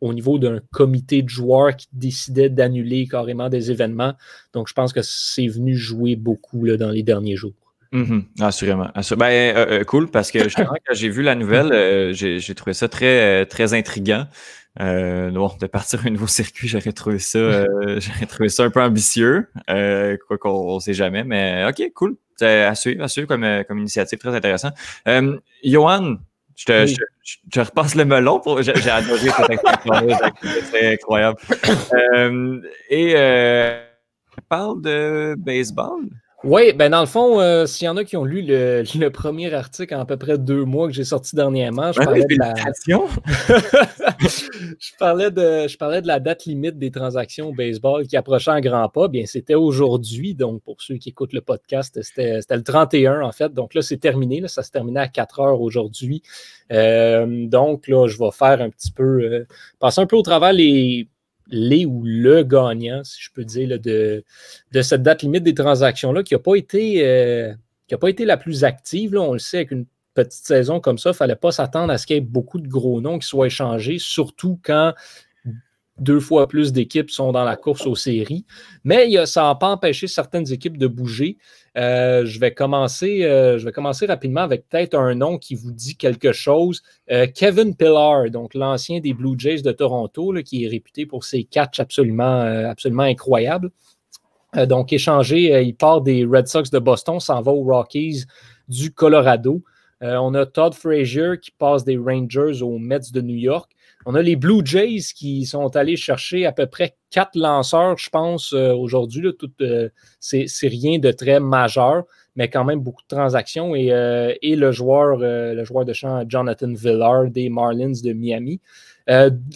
au niveau d'un comité de joueurs qui décidait d'annuler carrément des événements. Donc, je pense que c'est venu jouer beaucoup là, dans les derniers jours. Mm-hmm. Assurément. Ben, euh, euh, cool, parce que quand j'ai vu la nouvelle, euh, j'ai trouvé ça très, très intriguant. bon, de partir un nouveau circuit, j'aurais trouvé ça, <laughs> j'aurais trouvé ça un peu ambitieux. quoi qu'on ne sait jamais, mais ok, cool. À suivre, à suivre comme, comme initiative très intéressant. Johan, je te, je, repasse le melon pour. J'ai adoré cette expression <laughs> c'est incroyable. Euh, et euh, parle de baseball. Oui, ben dans le fond, euh, s'il y en a qui ont lu le, <laughs> premier article en à peu près deux mois que j'ai sorti dernièrement, je parlais de la. <laughs> je, parlais de, je parlais de la date limite des transactions au baseball qui approchait en grand pas. Bien, c'était aujourd'hui. Donc, pour ceux qui écoutent le podcast, c'était le 31 en fait. Donc là, c'est terminé. ça se terminait à 4 heures aujourd'hui. Euh, donc là, je vais faire un petit peu. Euh, passer un peu au travers les les ou le gagnant, si je peux dire, de, cette date limite des transactions-là, qui n'a euh, pas été la plus active. On le sait, avec une petite saison comme ça, il ne fallait pas s'attendre à ce qu'il y ait beaucoup de gros noms qui soient échangés, surtout quand deux fois plus d'équipes sont dans la course aux séries. Mais ça n'a pas empêché certaines équipes de bouger. Euh, je, vais commencer, euh, je vais commencer rapidement avec peut-être un nom qui vous dit quelque chose. Euh, Kevin Pillar, donc l'ancien des Blue Jays de Toronto, qui est réputé pour ses catchs absolument, absolument incroyables. donc, échangé, il part des Red Sox de Boston, s'en va aux Rockies du Colorado. on a Todd Frazier qui passe des Rangers aux Mets de New York. On a les Blue Jays qui sont allés chercher à peu près quatre lanceurs, je pense, euh, aujourd'hui. Euh, c'est rien de très majeur, mais quand même beaucoup de transactions. Et, euh, le, joueur, le joueur de champ Jonathan Villar des Marlins de Miami.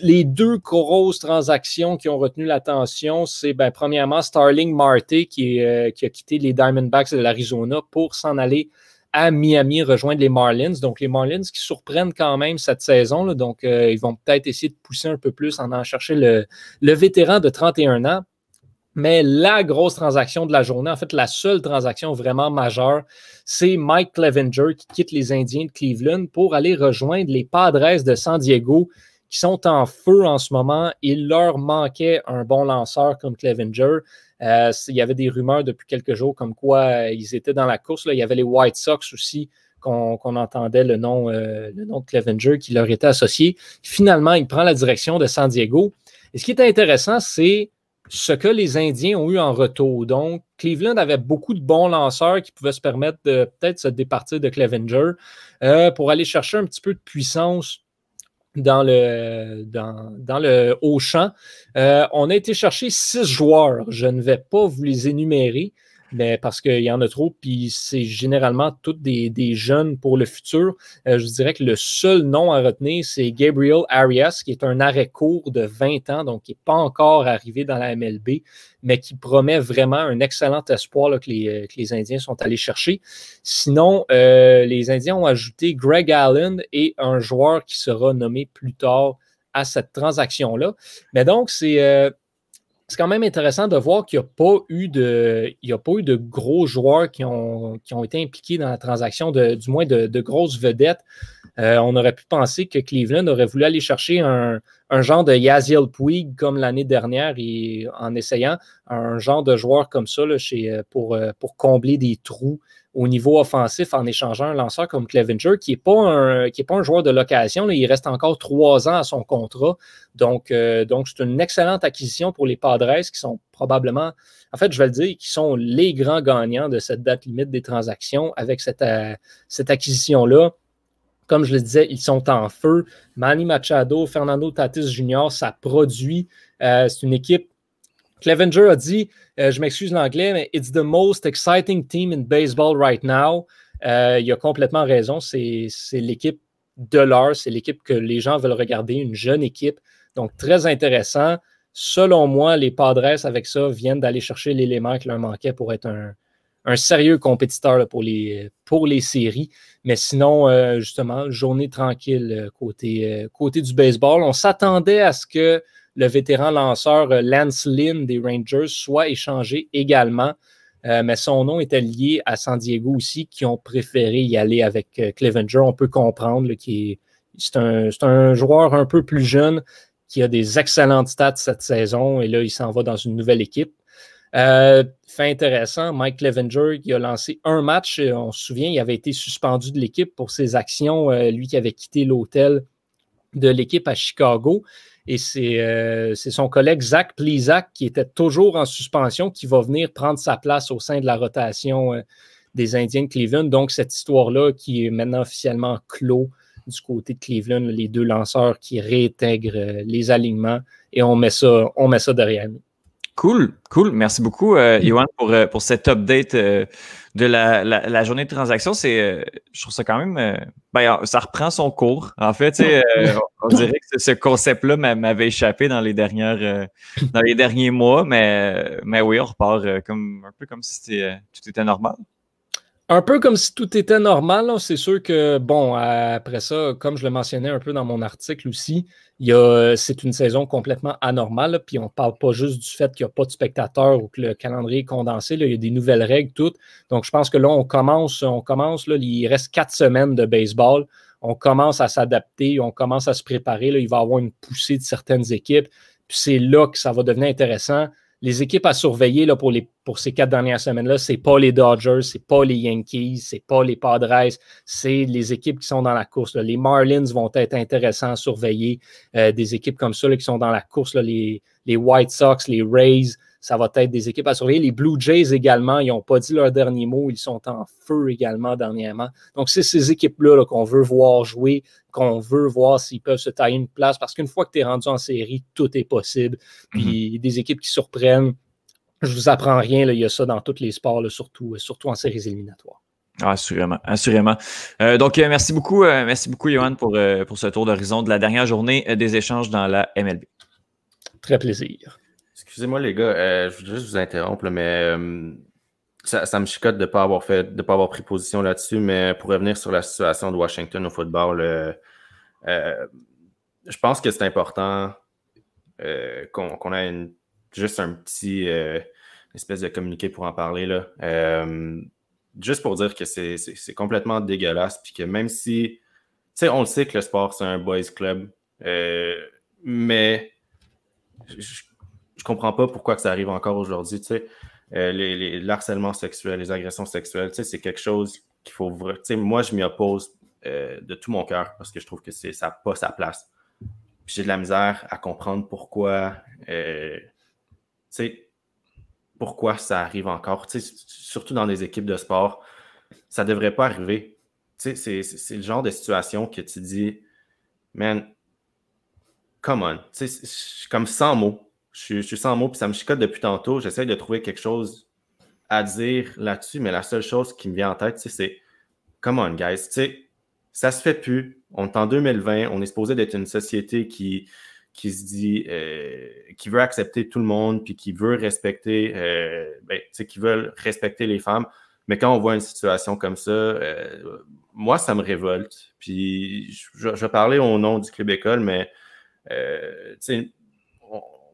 les deux grosses transactions qui ont retenu l'attention, c'est ben, premièrement Starling Marte qui, qui, a quitté les Diamondbacks de l'Arizona pour s'en aller à Miami rejoindre les Marlins. Donc, les Marlins qui surprennent quand même cette saison. donc, euh, ils vont peut-être essayer de pousser un peu plus en allant chercher le, vétéran de 31 ans. Mais la grosse transaction de la journée, en fait, la seule transaction vraiment majeure, c'est Mike Clevenger qui quitte les Indiens de Cleveland pour aller rejoindre les Padres de San Diego qui sont en feu en ce moment. Il leur manquait un bon lanceur comme Clevenger. Euh, il y avait des rumeurs depuis quelques jours comme quoi euh, ils étaient dans la course. Là. Il y avait les White Sox aussi qu'on entendait le nom, euh, le nom de Clevenger qui leur était associé. Finalement, il prend la direction de San Diego. Et ce qui est intéressant, c'est ce que les Indiens ont eu en retour. Donc, Cleveland avait beaucoup de bons lanceurs qui pouvaient se permettre de peut-être se départir de Clevenger pour aller chercher un petit peu de puissance dans le, dans, le haut champ. Euh, on a été chercher six joueurs. Je ne vais pas vous les énumérer, mais parce qu'il y en a trop, puis c'est généralement tous des, jeunes pour le futur. Euh, je dirais que le seul nom à retenir, c'est Gabriel Arias, qui est un arrêt court de 20 ans, donc qui n'est pas encore arrivé dans la MLB, mais qui promet vraiment un excellent espoir euh, que, les, Indiens sont allés chercher. Sinon, euh, les Indiens ont ajouté Greg Allen et un joueur qui sera nommé plus tard à cette transaction-là. Mais donc, c'est c'est quand même intéressant de voir qu'il n'y a, pas eu de, il a pas eu de gros joueurs qui ont, qui ont été impliqués dans la transaction, de, du moins de, grosses vedettes. Euh, on aurait pu penser que Cleveland aurait voulu aller chercher un, genre de Yaziel Puig comme l'année dernière et en essayant un genre de joueur comme ça là, chez, pour, euh, pour combler des trous au niveau offensif en échangeant un lanceur comme Clevenger, qui n'est pas, un, pas un joueur de location. il reste encore trois ans à son contrat. Donc, euh, donc c'est une excellente acquisition pour les Padres qui sont probablement, en fait, je vais le dire, qui sont les grands gagnants de cette date limite des transactions avec cette, euh, acquisition-là. Comme je le disais, ils sont en feu. Manny Machado, Fernando Tatis Jr., ça produit. Euh, c'est une équipe Clevenger a dit, euh, je m'excuse l'anglais, mais it's the most exciting team in baseball right now. Euh, il a complètement raison. C'est l'équipe de l'heure. C'est l'équipe que les gens veulent regarder, une jeune équipe. Donc, très intéressant. Selon moi, les Padres, avec ça, viennent d'aller chercher l'élément qui leur manquait pour être un, sérieux compétiteur pour, les, pour les séries. Mais sinon, euh, justement, journée tranquille côté, côté du baseball. On s'attendait à ce que le vétéran lanceur Lance Lynn des Rangers soit échangé également. mais son nom était lié à San Diego aussi, qui ont préféré y aller avec Clevenger. On peut comprendre qu'il c'est un, joueur un peu plus jeune qui a des excellentes stats cette saison et là, il s'en va dans une nouvelle équipe. Euh, fait intéressant, Mike Clevenger qui a lancé un match. Euh, on se souvient, il avait été suspendu de l'équipe pour ses actions, euh, lui qui avait quitté l'hôtel de l'équipe à Chicago. Et c'est son collègue Zach Plizak qui était toujours en suspension qui va venir prendre sa place au sein de la rotation des Indiens de Cleveland. Donc, cette histoire-là qui est maintenant officiellement clos du côté de Cleveland, les deux lanceurs qui réintègrent euh, les alignements et on met ça, on met ça derrière nous. Cool, cool. Merci beaucoup, euh, mm. pour, euh, pour cet update euh, de la, journée de transaction. C'est, je trouve ça quand même, ben, ça reprend son cours. En fait, on dirait que ce concept-là m'avait échappé dans les dernières, dans les derniers mois, mais, mais oui, on repart comme un peu comme si tout était normal. Un peu comme si tout était normal. C'est sûr que, bon, après ça, comme je le mentionnais un peu dans mon article aussi, c'est une saison complètement anormale. puis on ne parle pas juste du fait qu'il n'y a pas de spectateurs ou que le calendrier est condensé. il y a des nouvelles règles, toutes. Donc, je pense que là, on commence, on commence, il reste quatre semaines de baseball. On commence à s'adapter, on commence à se préparer. Il va y avoir une poussée de certaines équipes. Puis c'est là que ça va devenir intéressant les équipes à surveiller pour ces quatre dernières semaines-là, ce n'est pas les Dodgers, ce n'est pas les Yankees, ce n'est pas les Padres, c'est les équipes qui sont dans la course. Les Marlins vont être intéressants à surveiller. Euh, des équipes comme ça qui sont dans la course, les, les White Sox, les Rays, ça va être des équipes à surveiller. Les Blue Jays également, ils n'ont pas dit leur dernier mot. Ils sont en feu également dernièrement. Donc, c'est ces équipes-là qu'on veut voir jouer, qu'on veut voir s'ils peuvent se tailler une place. Parce qu'une fois que tu es rendu en série, tout est possible. Puis, mhm. des équipes qui surprennent. Je ne vous apprends rien. Là, il y a ça dans tous les sports, surtout, surtout en séries éliminatoires. Assurément, assurément. Euh, donc, euh, merci beaucoup, euh, merci beaucoup, Johan, pour, pour ce tour d'horizon de la dernière journée des échanges dans la MLB. Très plaisir. Excusez-moi, les gars, euh, je voudrais juste vous interrompre, mais euh, ça, me chicote de ne pas avoir fait, de pas avoir pris position là-dessus, mais pour revenir sur la situation de Washington au football, euh, je pense que c'est important qu'on ait juste un petit espèce de communiqué pour en parler. Là. juste pour dire que c'est complètement dégueulasse, puis que même si, on le sait que le sport, c'est un boys club, mais je, je comprends pas pourquoi que ça arrive encore aujourd'hui. Tu sais, euh, les, l'harcèlement sexuel, les agressions sexuelles, tu sais, c'est quelque chose qu'il faut. Tu sais, moi, je m'y oppose euh, de tout mon cœur parce que je trouve que c'est, ça n'a pas sa place. j'ai de la misère à comprendre pourquoi. Euh, pourquoi ça arrive encore. Surtout dans des équipes de sport, ça ne devrait pas arriver. C'est, c'est le genre de situation que tu dis, man, come on. Sais, comme sans mots je, suis sans mots, puis ça me chicote depuis tantôt. J'essaie de trouver quelque chose à dire là-dessus, mais la seule chose qui me vient en tête, c'est Come on, guys. ça se fait plus. On est en 2020. On est supposé d'être une société qui, se dit, euh, qui veut accepter tout le monde, puis qui veut respecter, euh, ben, respecter les femmes. Mais quand on voit une situation comme ça, euh, moi, ça me révolte. Puis je, parler au nom du Club École, mais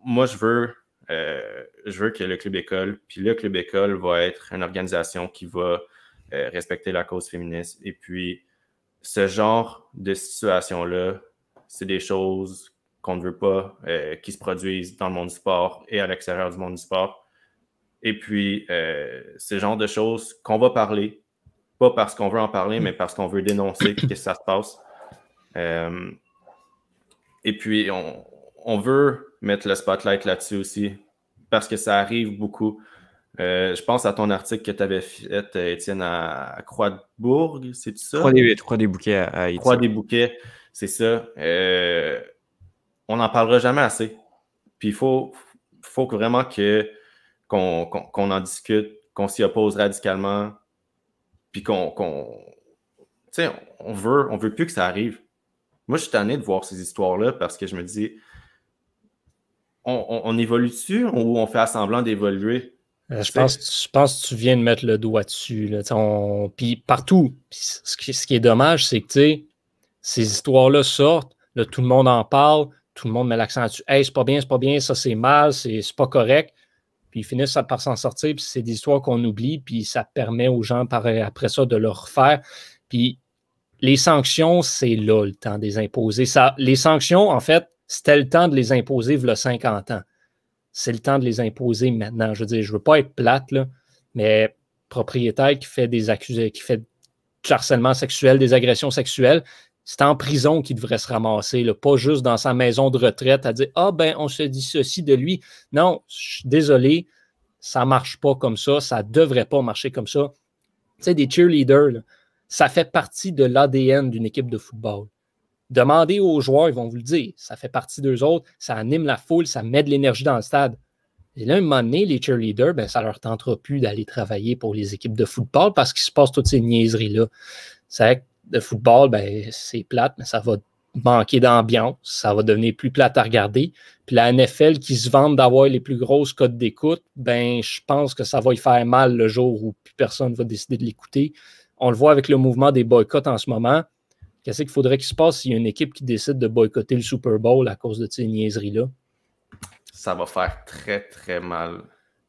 moi, je veux, euh, je veux que le club école, puis le club école va être une organisation qui va euh, respecter la cause féministe. Et puis, ce genre de situation-là, c'est des choses qu'on ne veut pas euh, qui se produisent dans le monde du sport et à l'extérieur du monde du sport. Et puis, ce genre de choses qu'on va parler, pas parce qu'on veut en parler, mais parce qu'on veut dénoncer <coughs> que ça se passe. et puis, on, on veut mettre le spotlight là-dessus aussi, parce que ça arrive beaucoup. Euh, je pense à ton article que tu avais fait, Étienne, à, Croix-de-Bourg, c'est ça? Croix-des-Bouquets à, Croix-des-Bouquets, c'est ça. Euh, on n'en parlera jamais assez. Puis il faut, faut vraiment que, qu'on, en discute, qu'on s'y oppose radicalement, puis qu'on. tu sais, on veut, on veut plus que ça arrive. Moi, je suis tanné de voir ces histoires-là parce que je me dis, on, évolue dessus ou on fait semblant d'évoluer? Euh, je, pense, je pense que tu viens de mettre le doigt dessus. Là. Puis partout, ce, qui, ce, qui, est dommage, c'est que ces histoires-là sortent, là, tout le monde en parle, tout le monde met l'accent dessus. Hey, c'est pas bien, c'est pas bien, ça c'est mal, c'est pas correct. Puis ils finissent par s'en sortir, puis c'est des histoires qu'on oublie, puis ça permet aux gens après ça de le refaire. Puis les sanctions, c'est là le temps de les imposer. Ça, les sanctions, en fait, c'était le temps de les imposer il y a 50 ans. C'est le temps de les imposer maintenant. Je veux dire, je ne veux pas être plate, là, mais propriétaire qui fait des accusés, qui fait du harcèlement sexuel, des agressions sexuelles, c'est en prison qu'il devrait se ramasser, pas juste dans sa maison de retraite à dire Ah ben, on se dit ceci de lui. Non, je suis désolé, ça ne marche pas comme ça, ça ne devrait pas marcher comme ça. Tu sais, des cheerleaders, ça fait partie de l'ADN d'une équipe de football. Demandez aux joueurs, ils vont vous le dire. Ça fait partie d'eux autres, ça anime la foule, ça met de l'énergie dans le stade. Et là, un moment donné, les cheerleaders, ben, ça leur tentera plus d'aller travailler pour les équipes de football parce qu'il se passe toutes ces niaiseries-là. C'est vrai que le football, ben, c'est plate, mais ça va manquer d'ambiance, ça va devenir plus plate à regarder. Puis la NFL qui se vante d'avoir les plus grosses codes d'écoute, ben, je pense que ça va y faire mal le jour où plus personne va décider de l'écouter. On le voit avec le mouvement des boycotts en ce moment. Qu'est-ce qu'il faudrait qu'il se passe s'il y a une équipe qui décide de boycotter le Super Bowl à cause de ces niaiseries-là? Ça va faire très, très mal.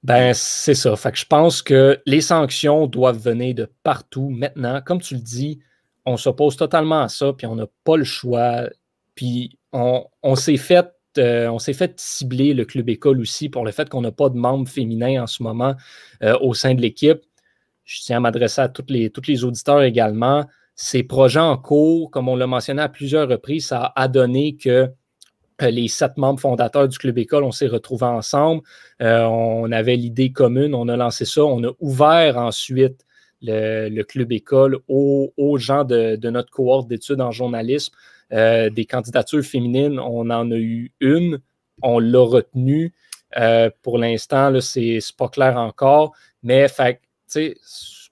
Ben, c'est ça. Fait que je pense que les sanctions doivent venir de partout maintenant. Comme tu le dis, on s'oppose totalement à ça, puis on n'a pas le choix. Puis on, s'est fait euh, on s'est fait cibler le club école aussi pour le fait qu'on n'a pas de membres féminins en ce moment euh, au sein de l'équipe. Je tiens à m'adresser à tous les, les auditeurs également. Ces projets en cours, comme on l'a mentionné à plusieurs reprises, ça a donné que euh, les sept membres fondateurs du club école, on s'est retrouvés ensemble. Euh, on avait l'idée commune, on a lancé ça. On a ouvert ensuite le, club école aux, gens de, notre cohorte d'études en journalisme. Euh, des candidatures féminines, on en a eu une, on l'a retenue. pour l'instant, c'est pas clair encore, mais fait,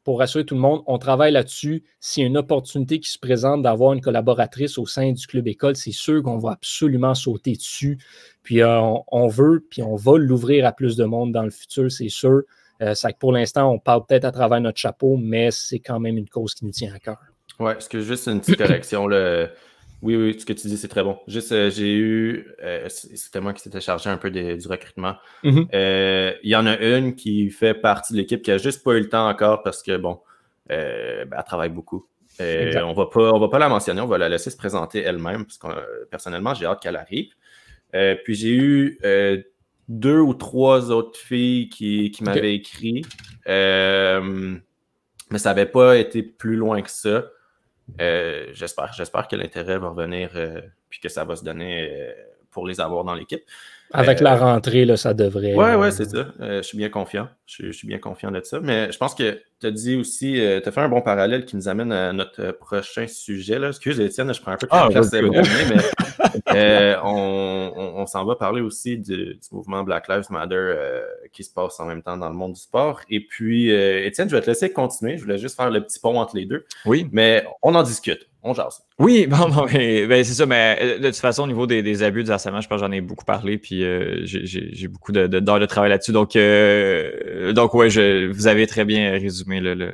pour rassurer tout le monde, on travaille là-dessus. S'il y a une opportunité qui se présente d'avoir une collaboratrice au sein du club école, c'est sûr qu'on va absolument sauter dessus. Puis euh, on, veut, puis on va l'ouvrir à plus de monde dans le futur, c'est sûr. Euh, que pour l'instant, on parle peut-être à travers notre chapeau, mais c'est quand même une cause qui nous tient à cœur. Ouais, est-ce que juste une petite correction. Le, oui, oui, ce que tu dis, c'est très bon. Juste, euh, j'ai eu, euh, c'était moi qui s'était chargé un peu du recrutement. Mm-hmm. Euh, il y en a une qui fait partie de l'équipe qui a juste pas eu le temps encore parce que, bon, ben, elle travaille beaucoup. on va pas, on va pas la mentionner, on va la laisser se présenter elle-même parce que personnellement, j'ai hâte qu'elle arrive. puis j'ai eu deux ou trois autres filles qui, qui m'avaient écrit, mais ça n'avait pas été plus loin que ça. Euh, j'espère, j'espère que l'intérêt va revenir euh, puis que ça va se donner euh, pour les avoir dans l'équipe. Avec la rentrée, là, ça devrait. Oui, oui, c'est ça. je suis bien confiant. Je, suis bien confiant de ça. Mais je pense que tu as dit aussi, tu as fait un bon parallèle qui nous amène à notre prochain sujet. Là. Excuse, Étienne, je prends un peu de ah, place mais <laughs> on, s'en va parler aussi du, mouvement Black Lives Matter qui se passe en même temps dans le monde du sport. Et puis, Étienne, je vais te laisser continuer. Je voulais juste faire le petit pont entre les deux. Oui. Mais on en discute Oui, <laughs> bon, ben, c'est ça, mais euh, de toute façon, au niveau des, abus, du harcèlement, je pense que j'en ai beaucoup parlé, puis euh, j'ai beaucoup d'heures de, de, travail là-dessus. Donc, euh, donc ouais, vous avez très bien résumé le,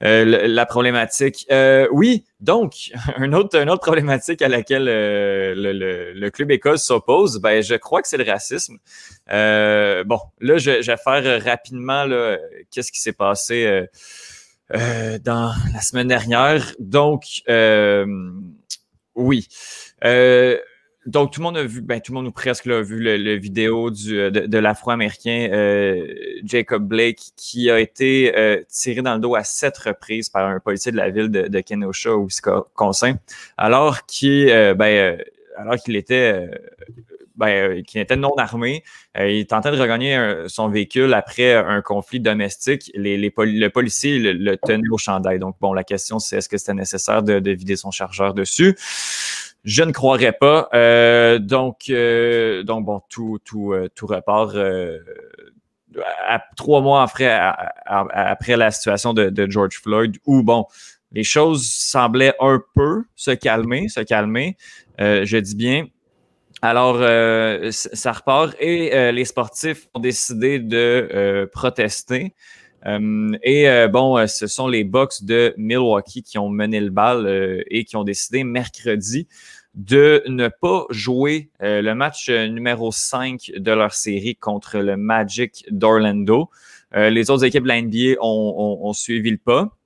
la problématique. oui, donc, <laughs> une autre, une autre problématique à laquelle le, club école s'oppose, ben, je crois que c'est le racisme. bon, là, je, je, vais faire rapidement qu'est-ce qui s'est passé euh, dans la semaine dernière. Donc, euh, oui. Euh, donc, tout le monde a vu, ben, tout le monde ou presque a vu le, vidéo du, de, l'Afro-Américain Jacob Blake qui a été tiré dans le dos à sept reprises par un policier de la ville de, de Kenosha, Wisconsin, alors qu'il ben, alors qu'il était ben, euh, qui était non armé. Euh, il tentait de regagner son véhicule après un conflit domestique. Les, le policier le, tenait au chandail. Donc, bon, la question, c'est est-ce que c'était nécessaire de, vider son chargeur dessus? Je ne croirais pas. Euh, donc, donc, bon, tout, tout, tout repart à, trois mois après, après la situation de, George Floyd, où, bon, les choses semblaient un peu se calmer, se calmer, je dis bien. Alors, ça repart et les sportifs ont décidé de protester. et bon, ce sont les Bucks de Milwaukee qui ont mené le bal et qui ont décidé mercredi de ne pas jouer euh, le match euh, numéro 5 de leur série contre le Magic d'Orlando. Euh, les autres équipes de la NBA ont, suivi le pas.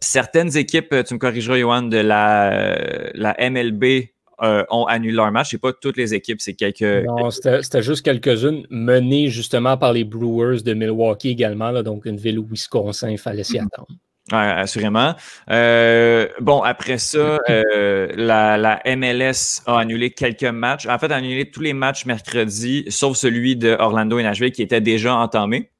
Certaines équipes, tu me corrigeras, Johan, de la MLB ont annulé leur match. C'est pas toutes les équipes, c'est quelques. Non, c'était juste quelques-unes menées justement par les Brewers de Milwaukee également, donc une ville où Wisconsin, il fallait s'y mm-hmm. attendre. Oui, assurément. Euh, bon, après ça, <clears throat> euh, la, MLS a annulé quelques matchs. En fait, a annulé tous les matchs mercredi, sauf celui de Orlando et Nashville qui était déjà entamé.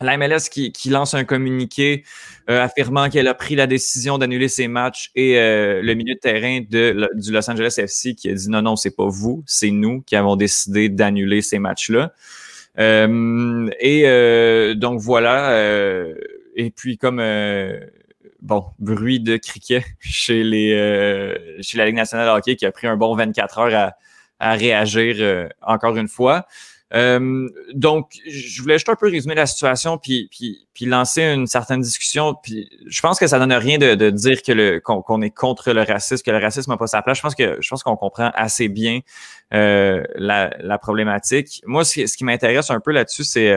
La MLS qui, lance un communiqué euh, affirmant qu'elle a pris la décision d'annuler ses matchs et le milieu de terrain de, du Los Angeles FC qui a dit non, non, c'est pas vous, c'est nous qui avons décidé d'annuler ces matchs-là. et donc voilà et puis comme euh, bon, bruit de criquet <laughs> chez les euh, chez la Ligue nationale de hockey qui a pris un bon 24 heures à, à réagir euh, encore une fois. Donc, je voulais juste un peu résumer la situation puis, puis, puis lancer une certaine discussion. Puis, je pense que ça donne rien de, de dire que le qu'on est contre le racisme, que le racisme n'a pas sa place. Je pense que je pense qu'on comprend assez bien la, la, problématique. Moi, ce, ce qui m'intéresse un peu là-dessus, c'est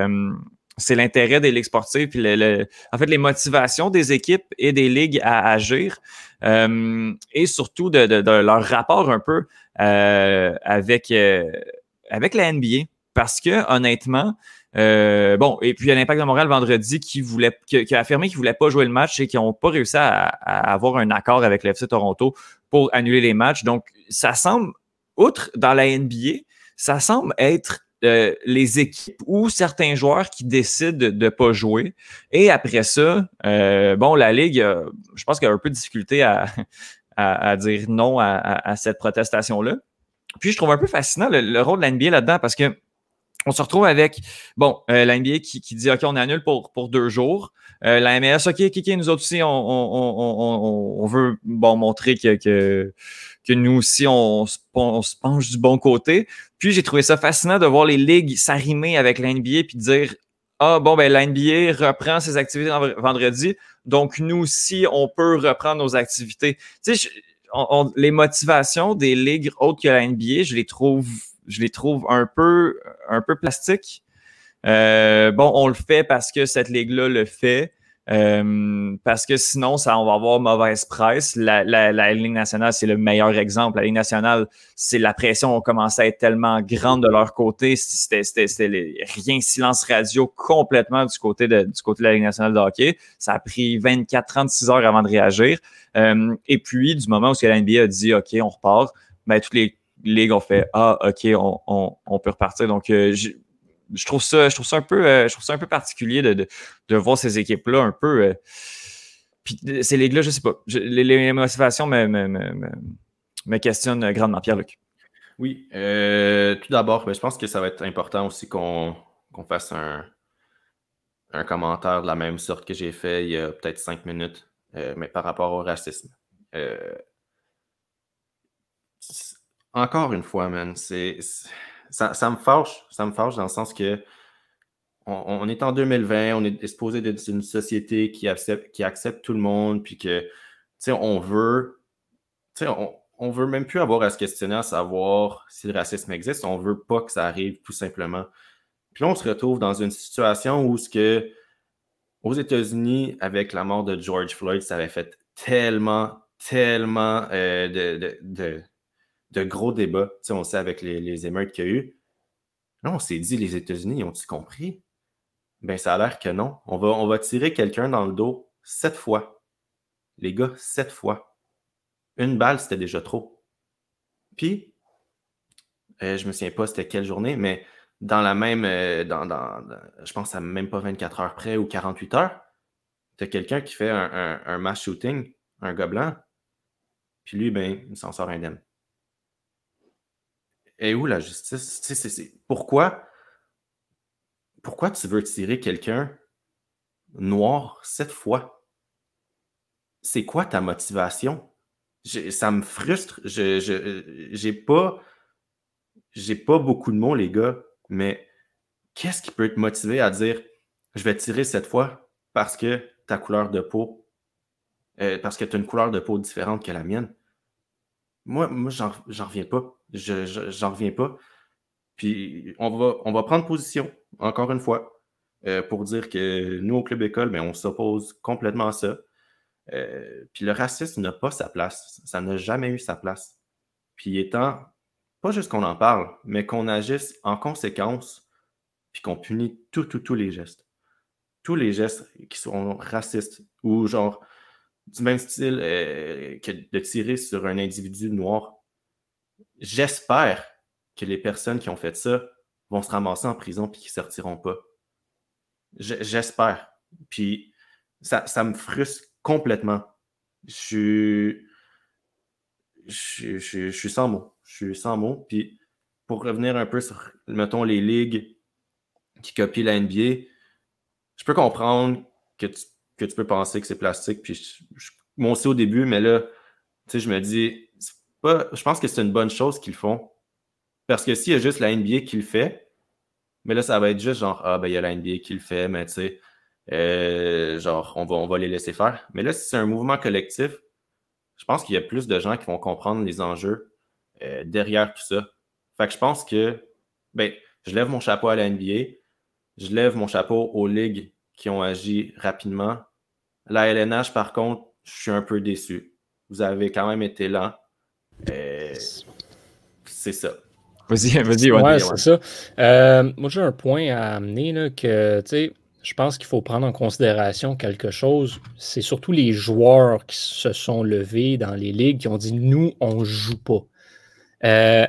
c'est l'intérêt des ligues sportives, puis le, en fait les motivations des équipes et des ligues à agir, euh, et surtout de, de, leur rapport un peu euh, avec, euh, avec la NBA. Parce que honnêtement, bon, et puis il y a l'Impact de Montréal vendredi qui voulait, qui, a affirmé qu'il ne voulait pas jouer le match et qui n'ont pas réussi à, à, avoir un accord avec l'FC Toronto pour annuler les matchs. Donc, ça semble, outre dans la NBA, ça semble être euh, les équipes ou certains joueurs qui décident de ne pas jouer. Et après ça, euh, bon, la Ligue, je pense qu'il y a un peu de difficulté à, <laughs> à, dire non à, à cette protestation-là. Puis je trouve un peu fascinant le, rôle de la NBA là-dedans parce que on se retrouve avec, bon, euh, la NBA qui, qui, dit, OK, on annule pour, pour deux jours. Euh, la MLS, OK, OK, nous autres aussi, on, on, on, on veut bon, montrer que, que, que nous aussi, on, se penche du bon côté. Puis j'ai trouvé ça fascinant de voir les ligues s'arrimer avec la NBA puis dire, ah, bon, ben, la NBA reprend ses activités vendredi. Donc, nous aussi, on peut reprendre nos activités. Tu sais, les motivations des ligues autres que la NBA, je les trouve je les trouve un peu, un peu plastiques. Euh, bon, on le fait parce que cette ligue-là le fait. Euh, parce que sinon, ça, on va avoir mauvaise presse. La, Ligue nationale, c'est le meilleur exemple. La Ligue nationale, c'est la pression a commencé à être tellement grande de leur côté. C'était rien silence radio complètement du côté, de, du côté de la Ligue nationale de hockey. Ça a pris 24-36 heures avant de réagir. Euh, et puis, du moment où la NBA a dit OK, on repart, ben, toutes les ligues ont fait Ah, OK, on, peut repartir. Donc, euh, je, trouve ça, je trouve ça un peu, euh, je trouve ça un peu particulier de, de, voir ces équipes-là un peu. Euh, puis ces ligues-là, je sais pas. les, motivations me, me, me, me, questionnent grandement. Pierre-Luc. Oui. tout d'abord, ben, je pense que ça va être important aussi qu'on fasse un, un commentaire de la même sorte que j'ai fait il y a peut-être cinq minutes, mais par rapport au racisme encore une fois, man, c'est, ça, me fâche. Ça me fâche dans le sens que on, est en 2020, on est exposé d'une société qui accepte, qui accepte tout le monde, puis que, tu sais, on veut, tu sais, on, on veut même plus avoir à se questionner à savoir si le racisme existe. On veut pas que ça arrive, tout simplement. Puis là, on se retrouve dans une situation où ce que, aux États-Unis, avec la mort de George Floyd, ça avait fait tellement, tellement euh, de de gros débats. Tu sais, on sait avec les, émeutes qu'il y a eu. Là, on s'est dit, les États-Unis, ont-ils compris? Ben, ça a l'air que non. On va, tirer quelqu'un dans le dos sept fois. Les gars, sept fois. Une balle, c'était déjà trop. Puis, euh, je me souviens pas c'était quelle journée, mais dans la même, euh, dans, je pense à même pas 24 heures près ou 48 heures, tu as quelqu'un qui fait un, un, mass shooting, un blanc, puis lui, ben, il s'en sort indemne. Et où la justice? Pourquoi, pourquoi tu veux tirer quelqu'un noir sept fois? c'est quoi ta motivation? ça me frustre. Je j'ai pas pas beaucoup de mots, les gars, mais qu'est-ce qui peut te motiver à dire je vais tirer cette fois parce que ta couleur de peau, euh, parce que tu as une couleur de peau différente que la mienne? Moi, moi j'en reviens pas. Je, j'en reviens pas. Puis on va, prendre position, encore une fois, euh, pour dire que nous, au Club École, mais ben, on s'oppose complètement à ça. Euh, puis le racisme n'a pas sa place. Ça n'a jamais eu sa place. Puis étant, pas juste qu'on en parle, mais qu'on agisse en conséquence, puis qu'on punit tous, tous, tous les gestes. Tous les gestes qui sont racistes ou genre du même style euh, que de tirer sur un individu noir. J'espère que les personnes qui ont fait ça vont se ramasser en prison puis qu'ils sortiront pas. J'espère. Puis ça, ça me frustre complètement. Je je, je, suis sans mots. Je suis sans mots. Puis pour revenir un peu sur, mettons, les ligues qui copient la NBA, je peux comprendre que tu, que tu peux penser que c'est plastique. Puis moi aussi au début, mais là, tu sais, je me dis, je pense que c'est une bonne chose qu'ils font. Parce que s'il y a juste la NBA qui le fait, mais là, ça va être juste genre, ah, ben, il y a la NBA qui le fait, mais tu sais, euh, genre, on va, on va les laisser faire. Mais là, si c'est un mouvement collectif, je pense qu'il y a plus de gens qui vont comprendre les enjeux euh, derrière tout ça. Fait que je pense que, ben, je lève mon chapeau à la NBA, je lève mon chapeau aux ligues qui ont agi rapidement. La LNH, par contre, je suis un peu déçu. Vous avez quand même été lent. Euh, c'est ça. Vas-y, vas-y. Ouais, c'est ça. moi, j'ai un point à amener là, que, tu sais, je pense qu'il faut prendre en considération quelque chose. C'est surtout les joueurs qui se sont levés dans les ligues qui ont dit nous, on ne joue pas. Euh,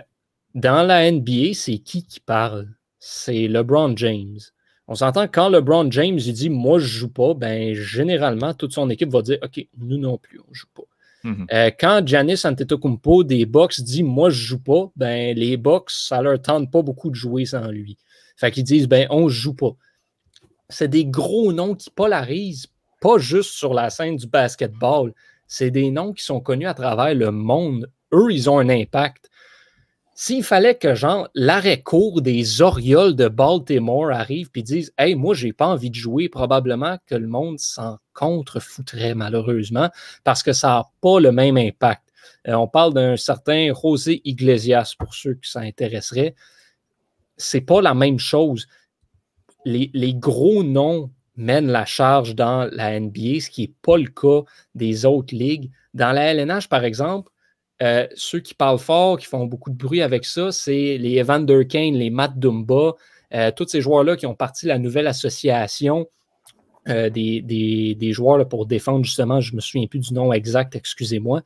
dans la NBA, c'est qui qui parle? C'est LeBron James. On s'entend quand LeBron James il dit moi je joue pas, ben généralement toute son équipe va dire ok nous non plus on joue pas. Mhm. Euh, quand Giannis Antetokounmpo des Bucks dit moi je joue pas, ben les Bucks ça leur tente pas beaucoup de jouer sans lui. Fait qu'ils disent ben on joue pas c'est des gros noms qui polarisent, pas juste sur la scène du basketball. C'est des noms qui sont connus à travers le monde. Eux, ils ont un impact. S'il fallait que, genre, l'arrêt court des Orioles de Baltimore arrive et dise Hey, moi, j'ai pas envie de jouer, probablement que le monde s'en contrefoutrait, malheureusement, parce que ça n'a pas le même impact. Euh, on parle d'un certain José Iglesias, pour ceux qui s'intéresseraient. C'est pas la même chose les, gros noms mènent la charge dans la NBA, ce qui n'est pas le cas des autres ligues. Dans la LNH, par exemple, euh, ceux qui parlent fort, qui font beaucoup de bruit avec ça, c'est les Evander Kane, les Matt Dumba, euh, tous ces joueurs-là qui ont parti la nouvelle association euh, des, joueurs pour défendre justement, je ne me souviens plus du nom exact, excusez-moi,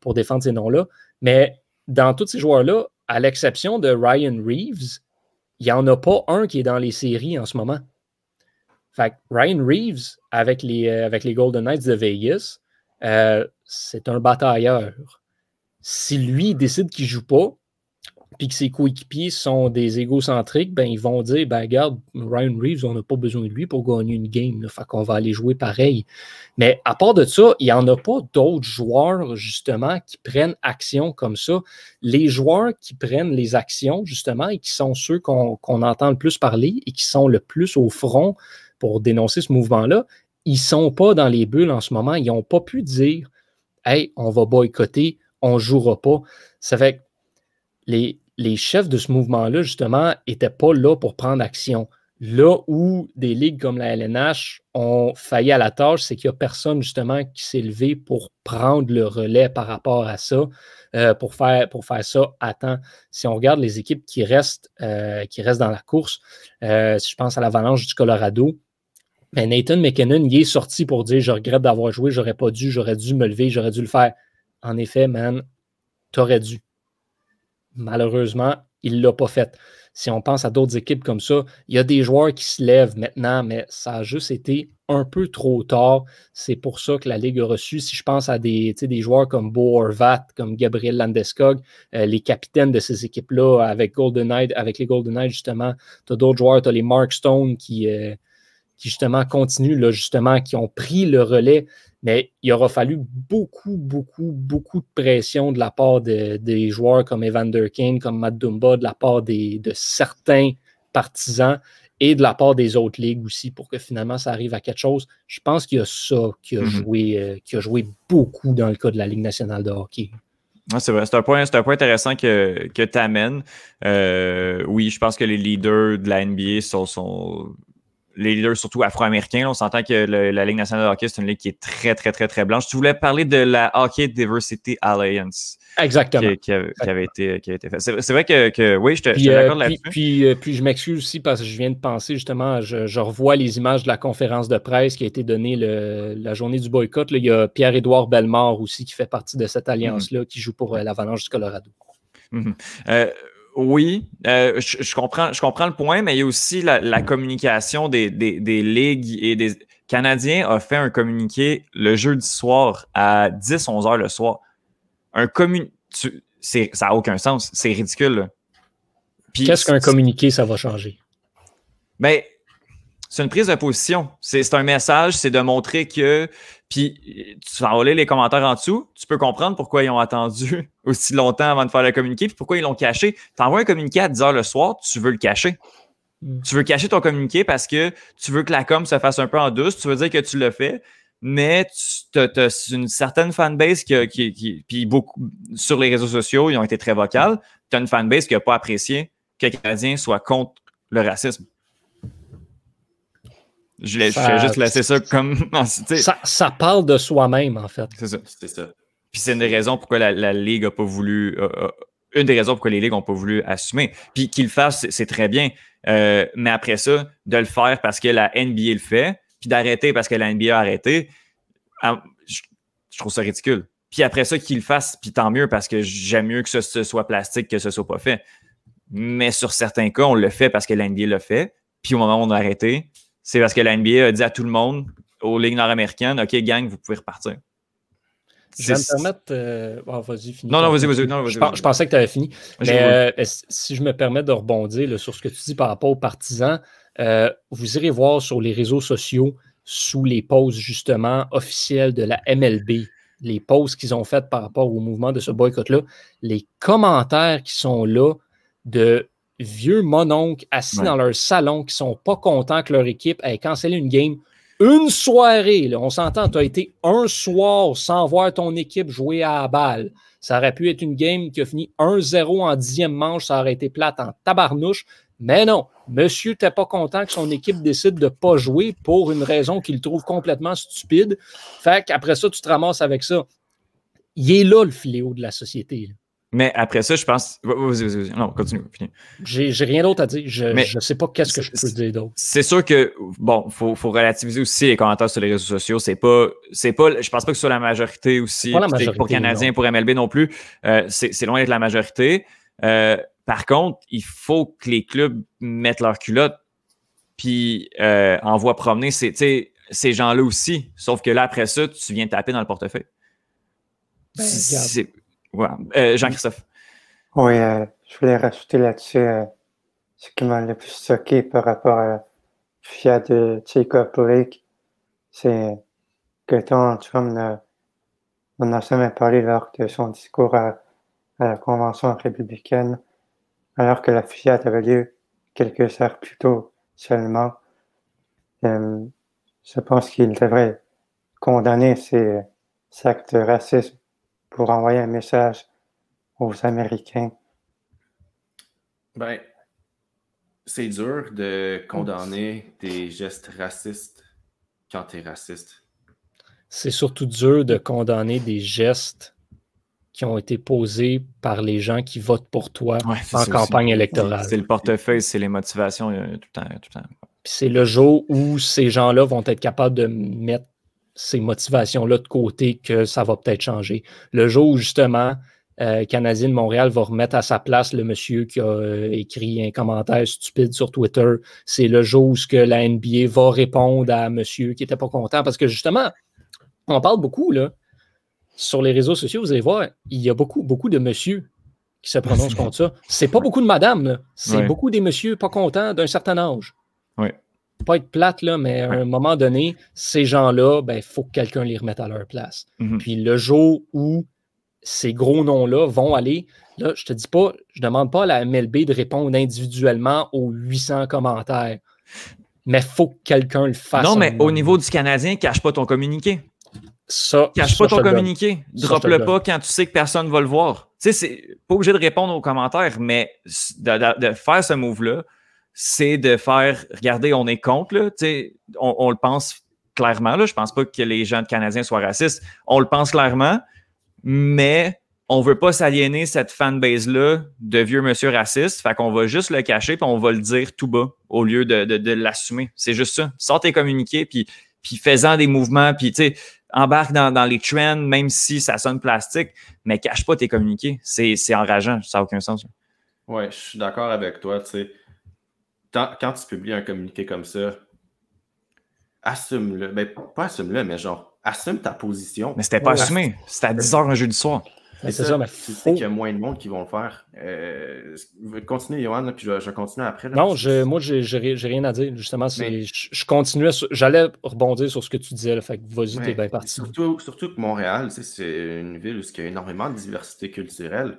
pour défendre ces noms-là. Mais dans tous ces joueurs-là, à l'exception de Ryan Reeves, il n'y en a pas un qui est dans les séries en ce moment. Fait Ryan Reeves, avec les, avec les Golden Knights de Vegas, euh, c'est un batailleur. Si lui décide qu'il ne joue pas, puis que ses coéquipiers sont des égocentriques, ben, ils vont dire ben, regarde, Ryan Reeves, on n'a pas besoin de lui pour gagner une game. Fait qu'on va aller jouer pareil. Mais à part de ça, il n'y en a pas d'autres joueurs, justement, qui prennent action comme ça. Les joueurs qui prennent les actions, justement, et qui sont ceux qu'on entend le plus parler et qui sont le plus au front pour dénoncer ce mouvement-là, ils ne sont pas dans les bulles en ce moment. Ils n'ont pas pu dire Hey, on va boycotter, on ne jouera pas. Ça fait les, les chefs de ce mouvement-là, justement, n'étaient pas là pour prendre action. Là où des ligues comme la LNH ont failli à la tâche, c'est qu'il n'y a personne, justement, qui s'est levé pour prendre le relais par rapport à ça, euh, pour, faire, pour faire ça à temps. Si on regarde les équipes qui restent, euh, qui restent dans la course, euh, si je pense à l'Avalanche du Colorado, mais Nathan McKinnon, il est sorti pour dire Je regrette d'avoir joué, j'aurais pas dû, j'aurais dû me lever, j'aurais dû le faire. En effet, man, t'aurais dû. Malheureusement, il ne l'a pas fait. Si on pense à d'autres équipes comme ça, il y a des joueurs qui se lèvent maintenant, mais ça a juste été un peu trop tard. C'est pour ça que la Ligue a reçu. Si je pense à des, des joueurs comme Bo Horvat, comme Gabriel Landeskog, euh, les capitaines de ces équipes-là avec Golden Knight, avec les Golden Knights, justement, tu as d'autres joueurs, tu as les Mark Stone qui, euh, qui justement continuent, là, justement, qui ont pris le relais. Mais il aura fallu beaucoup, beaucoup, beaucoup de pression de la part des joueurs comme Evander Kane, comme Matt Dumba, de la part de certains partisans et de la part des autres ligues aussi pour que finalement ça arrive à quelque chose. Je pense qu'il y a ça qui a, mm-hmm. joué, euh, qui a joué beaucoup dans le cas de la Ligue nationale de hockey. c'est vrai, c'est un, point, un point intéressant que, que tu amènes. Euh, oui, je pense que les leaders de la NBA sont, sont les leaders surtout afro-américains. On s'entend que la Ligue nationale de hockey, c'est une ligue qui est très, très, très, très blanche. Tu voulais parler de la Hockey Diversity Alliance. Exactement. Qui, avait, été, qui été fait. C'est vrai que, oui, je te, euh, là-dessus. Puis, euh, puis, je m'excuse aussi parce que je viens de penser justement, je, revois les images de la conférence de presse qui a été donnée la journée du boycott. Il y a Pierre-Édouard Bellemare aussi qui fait partie de cette alliance-là, qui joue pour euh, l'Avalanche du Colorado. Mm oui, euh, je, comprends, je comprends le point, mais il y a aussi la, communication des, ligues et des Canadiens a fait un communiqué le jeudi soir à 10-11 heures le soir. Un communiqué, ça n'a aucun sens, c'est ridicule. Qu'est-ce qu'un communiqué, ça va changer? Ben, c'est une prise de position. C'est un message, c'est de montrer que. Puis, tu vas les commentaires en dessous, tu peux comprendre pourquoi ils ont attendu <laughs> aussi longtemps avant de faire le communiqué, puis pourquoi ils l'ont caché. Tu envoies un communiqué à 10 h le soir, tu veux le cacher. Mm. Tu veux cacher ton communiqué parce que tu veux que la com se fasse un peu en douce, tu veux dire que tu le fais, mais tu as, une certaine fanbase qui, qui, qui, puis beaucoup sur les réseaux sociaux, ils ont été très vocales. Tu as une fanbase qui n'a pas apprécié que les Canadiens soient contre le racisme. Je, vais juste laisser ça comme. <laughs> ça, ça, parle de soi-même, en fait. C'est ça. C'est ça. Puis c'est une des raisons pourquoi la, Ligue n'a pas voulu. une des raisons pourquoi les Ligues n'ont pas voulu assumer. Puis qu'ils le fassent, c'est très bien. Euh, mais après ça, de le faire parce que la NBA le fait, puis d'arrêter parce que la NBA a arrêté, ah, je, trouve ça ridicule. Puis après ça, qu'ils le fassent, puis tant mieux parce que j'aime mieux que ce, soit plastique que ce soit pas fait. Mais sur certains cas, on le fait parce que la NBA le fait. Puis au moment où on a arrêté, c'est parce que la NBA a dit à tout le monde, aux ligues nord-américaines, OK, gang, vous pouvez repartir. Je vais me permettre. Euh, oh, vas-y, finis. Non, non, vas-y, vas-y. je, pensais que tu avais fini. Mais euh, si je me permets de rebondir sur ce que tu dis par rapport aux partisans, euh, vous irez voir sur les réseaux sociaux, sous les pauses justement officielles de la MLB, les pauses qu'ils ont faites par rapport au mouvement de ce boycott-là, les commentaires qui sont là de vieux mononcles assis dans leur salon qui sont pas contents que leur équipe ait cancellé une game une soirée. on s'entend, tu as été un soir sans voir ton équipe jouer à la balle. Ça aurait pu être une game qui a fini 1-0 en dixième manche, ça aurait été plate en tabarnouche. Mais non, monsieur t'es pas content que son équipe décide de pas jouer pour une raison qu'il trouve complètement stupide. Fait qu'après ça, tu te ramasses avec ça. Il est là le fléau de la société. Mais après ça, je pense. Non, continue. J'ai rien d'autre à dire. Je ne sais pas qu'est-ce que je peux dire d'autre. C'est sûr que, bon, il faut, faut, relativiser aussi les commentaires sur les réseaux sociaux. C'est pas, c'est pas, je pense pas que ce soit la majorité aussi. Pas la majorité, pour Canadiens, pour MLB non plus. Euh, c'est loin d'être la majorité. Euh, par contre, il faut que les clubs mettent leur culotte puis euh, envoient promener ces, ces gens-là aussi. Sauf que là, après ça, tu viens taper dans le portefeuille. Ben, voilà. Euh, Jean-Christophe. Oui, euh, je voulais rajouter là-dessus euh, ce qui m'a le plus choqué par rapport à la Fiat de Jacob Blake, c'est que Donald Trump n'en a jamais parlé lors de son discours à, la convention républicaine, alors que la Fiat avait lieu quelques heures plus tôt seulement. je pense qu'il devrait condamner ces actes de racisme pour envoyer un message aux Américains? Ben, c'est dur de condamner des gestes racistes quand tu es raciste. C'est surtout dur de condamner des gestes qui ont été posés par les gens qui votent pour toi en campagne électorale. C'est le portefeuille, c'est les motivations tout le temps. Tout le temps. C'est le jour où ces gens-là vont être capables de mettre ces motivations-là de côté que ça va peut-être changer. Le jour où justement euh, Canadien de Montréal va remettre à sa place le monsieur qui a euh, écrit un commentaire stupide sur Twitter, c'est le jour où que la NBA va répondre à monsieur qui n'était pas content parce que justement, on parle beaucoup là, sur les réseaux sociaux, vous allez voir, il y a beaucoup, beaucoup de monsieur qui se prononcent <laughs> contre ça. C'est pas beaucoup de madame, c'est beaucoup des messieurs pas contents d'un certain âge. Oui. Pas être plate, là, mais à un moment donné, ces gens-là, il ben, faut que quelqu'un les remette à leur place. Mhm. Puis le jour où ces gros noms-là vont aller, là, je te dis pas, je demande pas à la MLB de répondre individuellement aux 800 commentaires, mais faut que quelqu'un le fasse. Non, mais au niveau du Canadien, cache pas ton communiqué. Ça, Cache ça, pas ton communiqué. Drop-le le pas quand tu sais que personne va le voir. Tu sais, c'est pas obligé de répondre aux commentaires, mais de, de- de faire ce move-là, c'est de faire regardez, on est contre, là. On, on le pense clairement. Là. Je pense pas que les gens de Canadiens soient racistes. On le pense clairement, mais on veut pas s'aliéner cette fanbase-là de vieux monsieur racistes. Fait qu'on va juste le cacher puis on va le dire tout bas au lieu de, l'assumer. C'est juste ça. Sors tes communiqués puis, fais-en des mouvements. Puis, tu sais, embarque dans, dans les trends, même si ça sonne plastique, mais cache pas tes communiqués. C'est enrageant. Ça n'a aucun sens. Ouais, je suis d'accord avec toi. Tu sais, quand tu publies un communiqué comme ça, assume-le. Ben, pas assume-le, mais genre, assume ta position. Mais c'était pas Ouais. assumé. C'était à 10 h un jeudi soir. Mais c'est ça, mais Tu sais qu'il y a moins de monde qui vont le faire. Euh, continue, Johan, là, puis je vais, je vais continuer après. là. Non, je, moi, j'ai j'ai ri- j'ai rien à dire. Justement, c'est- Mais- je, je continuais. sur- J'allais rebondir sur ce que tu disais. Là, fait que vas-y, t'es bien parti. Surtout, surtout que Montréal, c'est une ville où il y a énormément de diversité culturelle.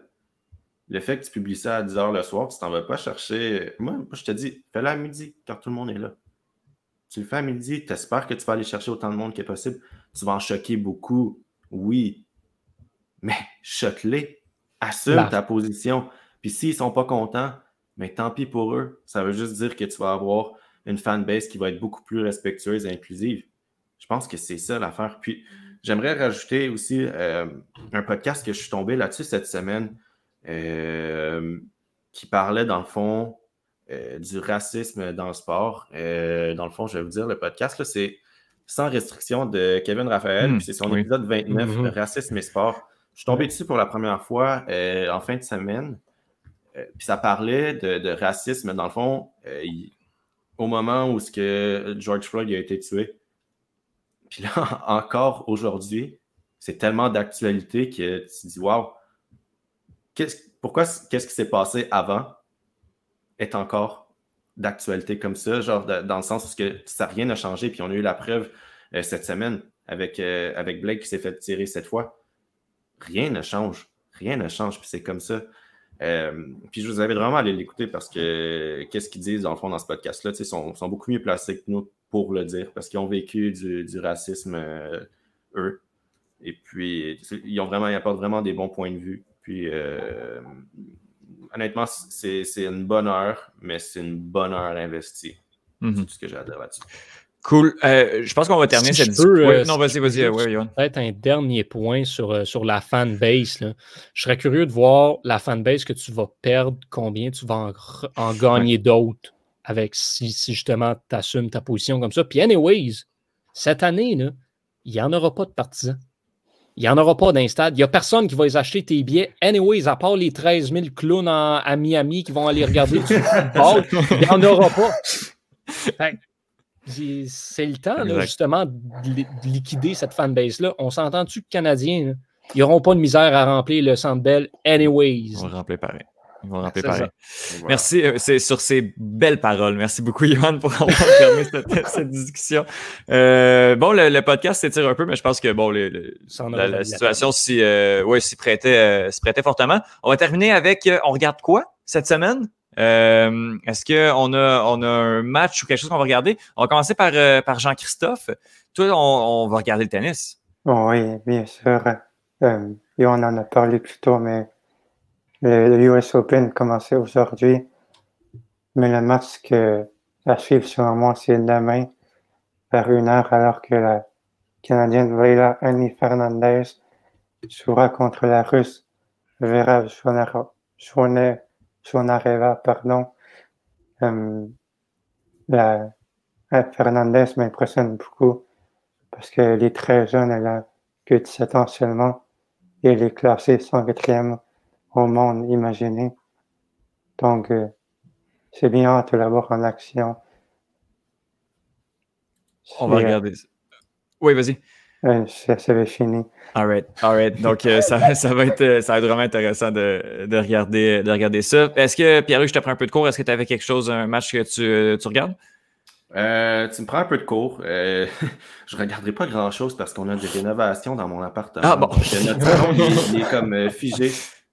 Le fait que tu publies ça à 10h le soir, tu t'en vas pas chercher. Moi, moi, je te dis, fais-le à midi quand tout le monde est là. Tu le fais à midi, tu espères que tu vas aller chercher autant de monde que possible. Tu vas en choquer beaucoup, oui. Mais choque-les. Assume ta position. Puis s'ils sont pas contents, mais tant pis pour eux. Ça veut juste dire que tu vas avoir une fanbase qui va être beaucoup plus respectueuse et inclusive. Je pense que c'est ça l'affaire. Puis j'aimerais rajouter aussi euh, un podcast que je suis tombé là-dessus cette semaine qui parlait dans le fond euh, du racisme dans le sport. Euh, dans le fond, je vais vous dire, le podcast, c'est Sans restriction de Kevin Raphaël. Hmm, puis c'est son oui. épisode 29, Mhm. le racisme et sport. Je suis tombé dessus pour la première fois euh, en fin de semaine. Euh, puis ça parlait de, de racisme, dans le fond, euh, il- au moment où ce que George Floyd a été tué. Puis là, <laughs> encore aujourd'hui, c'est tellement d'actualité que tu te dis, waouh, pourquoi qu'est-ce qui s'est passé avant est encore d'actualité comme ça, genre dans le sens où que ça rien n'a changé, puis on a eu la preuve euh, cette semaine avec, euh, avec Blake qui s'est fait tirer cette fois. Rien ne change. Rien ne change, puis c'est comme ça. Euh, puis je vous invite vraiment à aller l'écouter parce que qu'est-ce qu'ils disent dans le fond dans ce podcast-là, sais, sont, beaucoup mieux placés que nous pour le dire parce qu'ils ont vécu du, du racisme eux. Et puis ils ont vraiment, ils apportent vraiment des bons points de vue. Puis euh, honnêtement, c'est c'est une bonne heure, mais c'est une bonne heure investie. Mhm. C'est tout ce que j'ai à dire là-dessus. Cool. Euh, je pense qu'on va terminer Si cette discussion. euh, Ouais, non, vas-y, vas-y. Ouais. Peut-être un dernier point sur, sur la fanbase. là. Je serais curieux de voir la fanbase que tu vas perdre, combien tu vas en gagner d'autres avec si, si justement tu assumes ta position comme ça. Puis, anyways, cette année, là, il n'y en aura pas de partisans. Il n'y en aura pas d'un stade. Il n'y a personne qui va les acheter tes billets. Anyways, à part les 13 000 clowns en- à Miami qui vont aller regarder <laughs> du football, il n'y en aura pas. Fait c'est- le temps, là, justement, de, li- de liquider cette fanbase-là. On s'entend-tu que Canadiens, là, ils n'auront pas de misère à remplir le Centre Bell anyways? On va remplir pareil. Ils vont pareil. Voilà. Merci, euh, c'est sur ces belles paroles. Merci beaucoup, Johan, pour avoir <laughs> permis cette, cette discussion. Euh, bon, le, le podcast s'étire un peu, mais je pense que bon, le- le- la, la situation s'y euh, ouais, s'y prêtait, euh, s'y prêtait fortement. On va terminer avec euh, on regarde quoi cette semaine? Euh, Est-ce qu'on a, on a un match ou quelque chose qu'on va regarder? On va commencer par, euh, par Jean-Christophe. Toi, on, on va regarder le tennis. Bon, oui, bien sûr. Euh, et on en a parlé plus tôt, mais le, US Open commençait aujourd'hui. Mais le match que, à suivre selon moi, c'est demain vers une heure, alors que la Canadienne Leila Annie Fernandez jouera contre la Russe Vera Zvonareva. Pardon. Euh, la Fernandez m'impressionne beaucoup parce qu'elle est très jeune, elle a que 17 ans seulement, et elle est classée 104e au monde, imaginez. Donc, euh, c'est bien hâte de la voir en action. On va euh, regarder. ça. Oui, vas-y. euh, ça, ça va fini. All right, all right. Donc, euh, ça, <laughs> ça, va être, ça va être vraiment intéressant de, de, regarder, de regarder ça. Est-ce que, Pierre, je te prends un peu de cours? Est-ce que tu avais quelque chose, un match que tu, tu regardes? Euh, tu me prends un peu de cours. Euh, <laughs> je ne regarderai pas grand-chose parce qu'on a des rénovations dans mon appartement. Ah bon? notre <laughs> salon, il, est comme figé.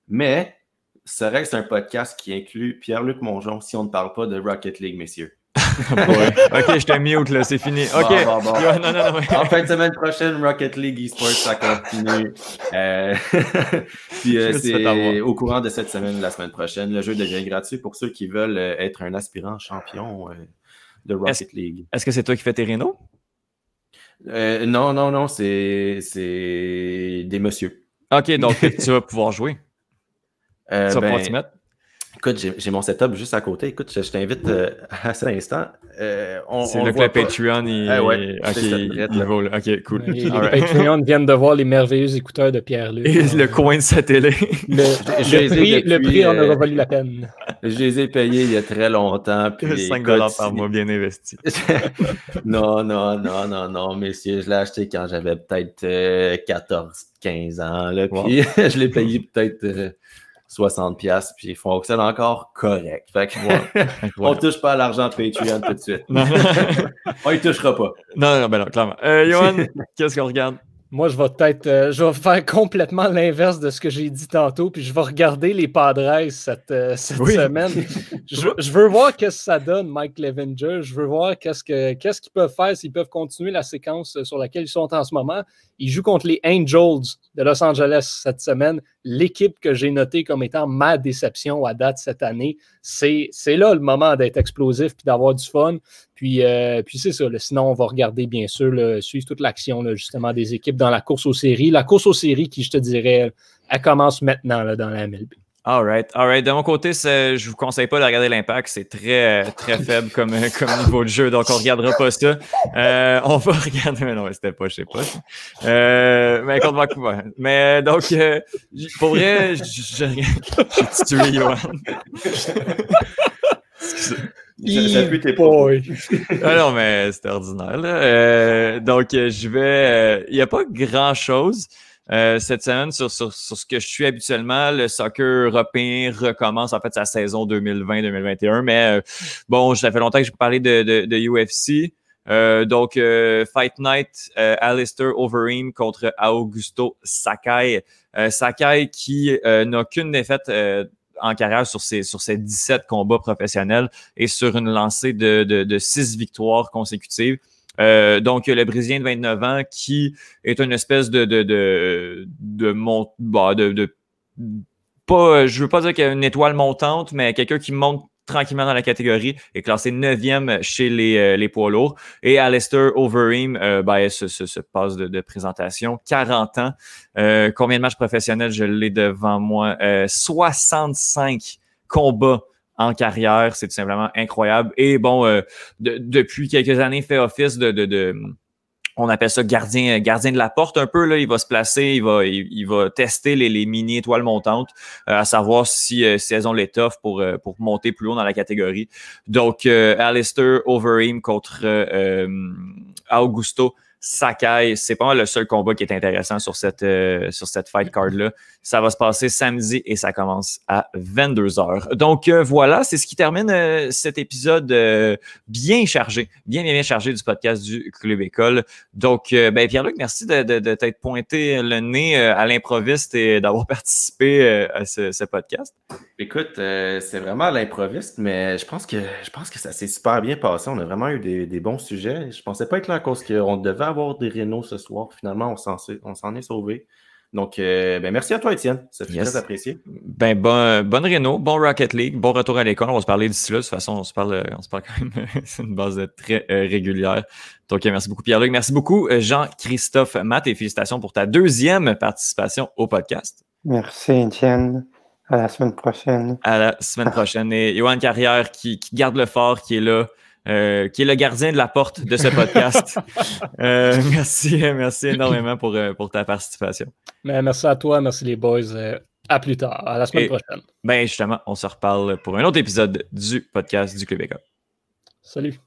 Mais, serait c'est un podcast qui inclut Pierre-Luc Mongeon si on ne parle pas de Rocket League, messieurs. <laughs> ok, je t'ai mute là, c'est fini. Ok. <laughs> en fin de semaine prochaine, Rocket League Esports, ça continue. <laughs> Puis c'est au courant de cette semaine, la semaine prochaine, le jeu devient gratuit pour ceux qui veulent être un aspirant champion de Rocket League. Est-ce que c'est toi qui fais tes rénaux? Euh, non, non, non, c'est des messieurs. Ok, donc tu vas pouvoir jouer. Euh, tu vas pouvoir ben, mettre. Écoute, j'ai mon setup juste à côté. Écoute, je, t'invite euh, <laughs> à cet instant. Euh, c'est là que le Patreon il, ah ouais, ok, il Ok, cool. Les, Patreon viennent de voir les merveilleux écouteurs de Pierre-Luc. Et le coin de sa télé. Le, <laughs> prix, le prix en aura valu la peine. Je les ai payés il y a très longtemps. Puis, <laughs> 5 dollars par mois bien investi. non, non, non, non, non, messieurs. Je l'ai acheté quand j'avais peut-être 14, 15 ans. Là, puis je l'ai payé peut-être 60$, puis ils fonctionnent encore correct. Fait que, <laughs> on touche pas à l'argent Patreon tout de suite. <laughs> on y touchera pas. Non, non, ben non, clairement. Euh, Johan, <laughs> qu'est-ce qu'on regarde? Moi, je vais peut-être euh, je vais faire complètement l'inverse de ce que j'ai dit tantôt, puis je vais regarder les Padres cette, euh, cette semaine. je, veux voir qu'est-ce que ça donne, Mike Levenger. Je veux voir qu'est-ce qu'ils peuvent faire, s'ils peuvent continuer la séquence sur laquelle ils sont en ce moment. Ils jouent contre les Angels de Los Angeles cette semaine. L'équipe que j'ai notée comme étant ma déception à date cette année, c'est là le moment d'être explosif puis d'avoir du fun. Puis, euh, puis c'est ça. sinon, on va regarder, bien sûr, suivre toute l'action justement des équipes dans la course aux séries. La course aux séries qui, je te dirais, elle commence maintenant là, dans la MLB. All right, all right. De mon côté, je vous conseille pas de regarder l'impact. C'est très, très <laughs> faible comme, comme niveau de jeu, donc on regardera pas ça. Euh, on va <laughs> regarder, mais non, c'était pas, je sais pas. Euh, mais contre Vancouver. Mais donc, euh, pour vrai, je, je, tué Johan. ah non, mais c'était ordinaire. Là. Euh, donc, je vais. Il n'y a pas grand chose. Euh, cette semaine sur, sur, sur, ce que je suis habituellement. Le soccer européen recommence en fait sa saison 2020-2021. Mais euh, bon, ça fait longtemps que j'ai parlé de, de, de UFC. Euh, donc, euh, Fight Night, Alistair Overeem contre Augusto Sakai. Sakai qui n'a qu'une défaite en carrière sur ses, sur ses 17 combats professionnels et sur une lancée de, de, de 6 victoires consécutives. Euh, donc, le Brésilien de 29 ans qui est une espèce de de de de, bah, de, de pas, je veux pas dire qu'il y a une étoile montante, mais quelqu'un qui monte tranquillement dans la catégorie, est classé 9e chez les, euh, les poids lourds. Et Alistair Overeem, euh, ben, ce, ce, passe de, présentation, 40 ans. Euh, combien de matchs professionnels je l'ai devant moi? 65 combats en carrière. C'est tout simplement incroyable. Et bon, euh, depuis quelques années, fait office de, de, de, on appelle ça gardien, gardien de la porte un peu. Là. Il va se placer, il va, il, va tester les, mini étoiles montantes, euh, à savoir si, euh, si elles ont l'étoffe pour, pour monter plus haut dans la catégorie. Donc, Alistair Overeem contre Augusto Sakai, c'est pas le seul combat qui est intéressant sur cette, euh, sur cette fight card-là. Ça va se passer samedi et ça commence à 22h. Donc euh, voilà, c'est ce qui termine euh, cet épisode bien chargé, bien, bien, chargé du podcast du Club École. Donc, ben, Pierre-Luc, merci de, de, t'être pointé le nez à l'improviste et d'avoir <laughs> participé à ce, podcast. Écoute, c'est vraiment l'improviste, mais je pense que ça s'est super bien passé. On a vraiment eu des, des bons sujets. Je pensais pas être là à cause qu'on devait avoir des Renault ce soir. Finalement, on s'en est sauvé. Donc, euh, ben, merci à toi, Étienne. Ça fait très apprécié. Ben, bon, bonne Renault, bon Rocket League, bon retour à l'école. On va se parler d'ici là. De toute façon, on se parle, on se parle quand même. <laughs> C'est une base très euh, régulière. Donc, merci beaucoup, Pierre-Luc. Merci beaucoup, euh, Jean-Christophe Matt, et félicitations pour ta deuxième participation au podcast. Merci, Étienne. À la semaine prochaine. À la semaine prochaine. Et Johan Carrière qui, qui garde le fort, qui est là. Euh, qui est le gardien de la porte de ce podcast. <laughs> euh, merci, merci énormément pour, euh, pour ta participation. Mais merci à toi, merci les boys. À plus tard, à la semaine prochaine. Ben justement, on se reparle pour un autre épisode du podcast du École. Salut.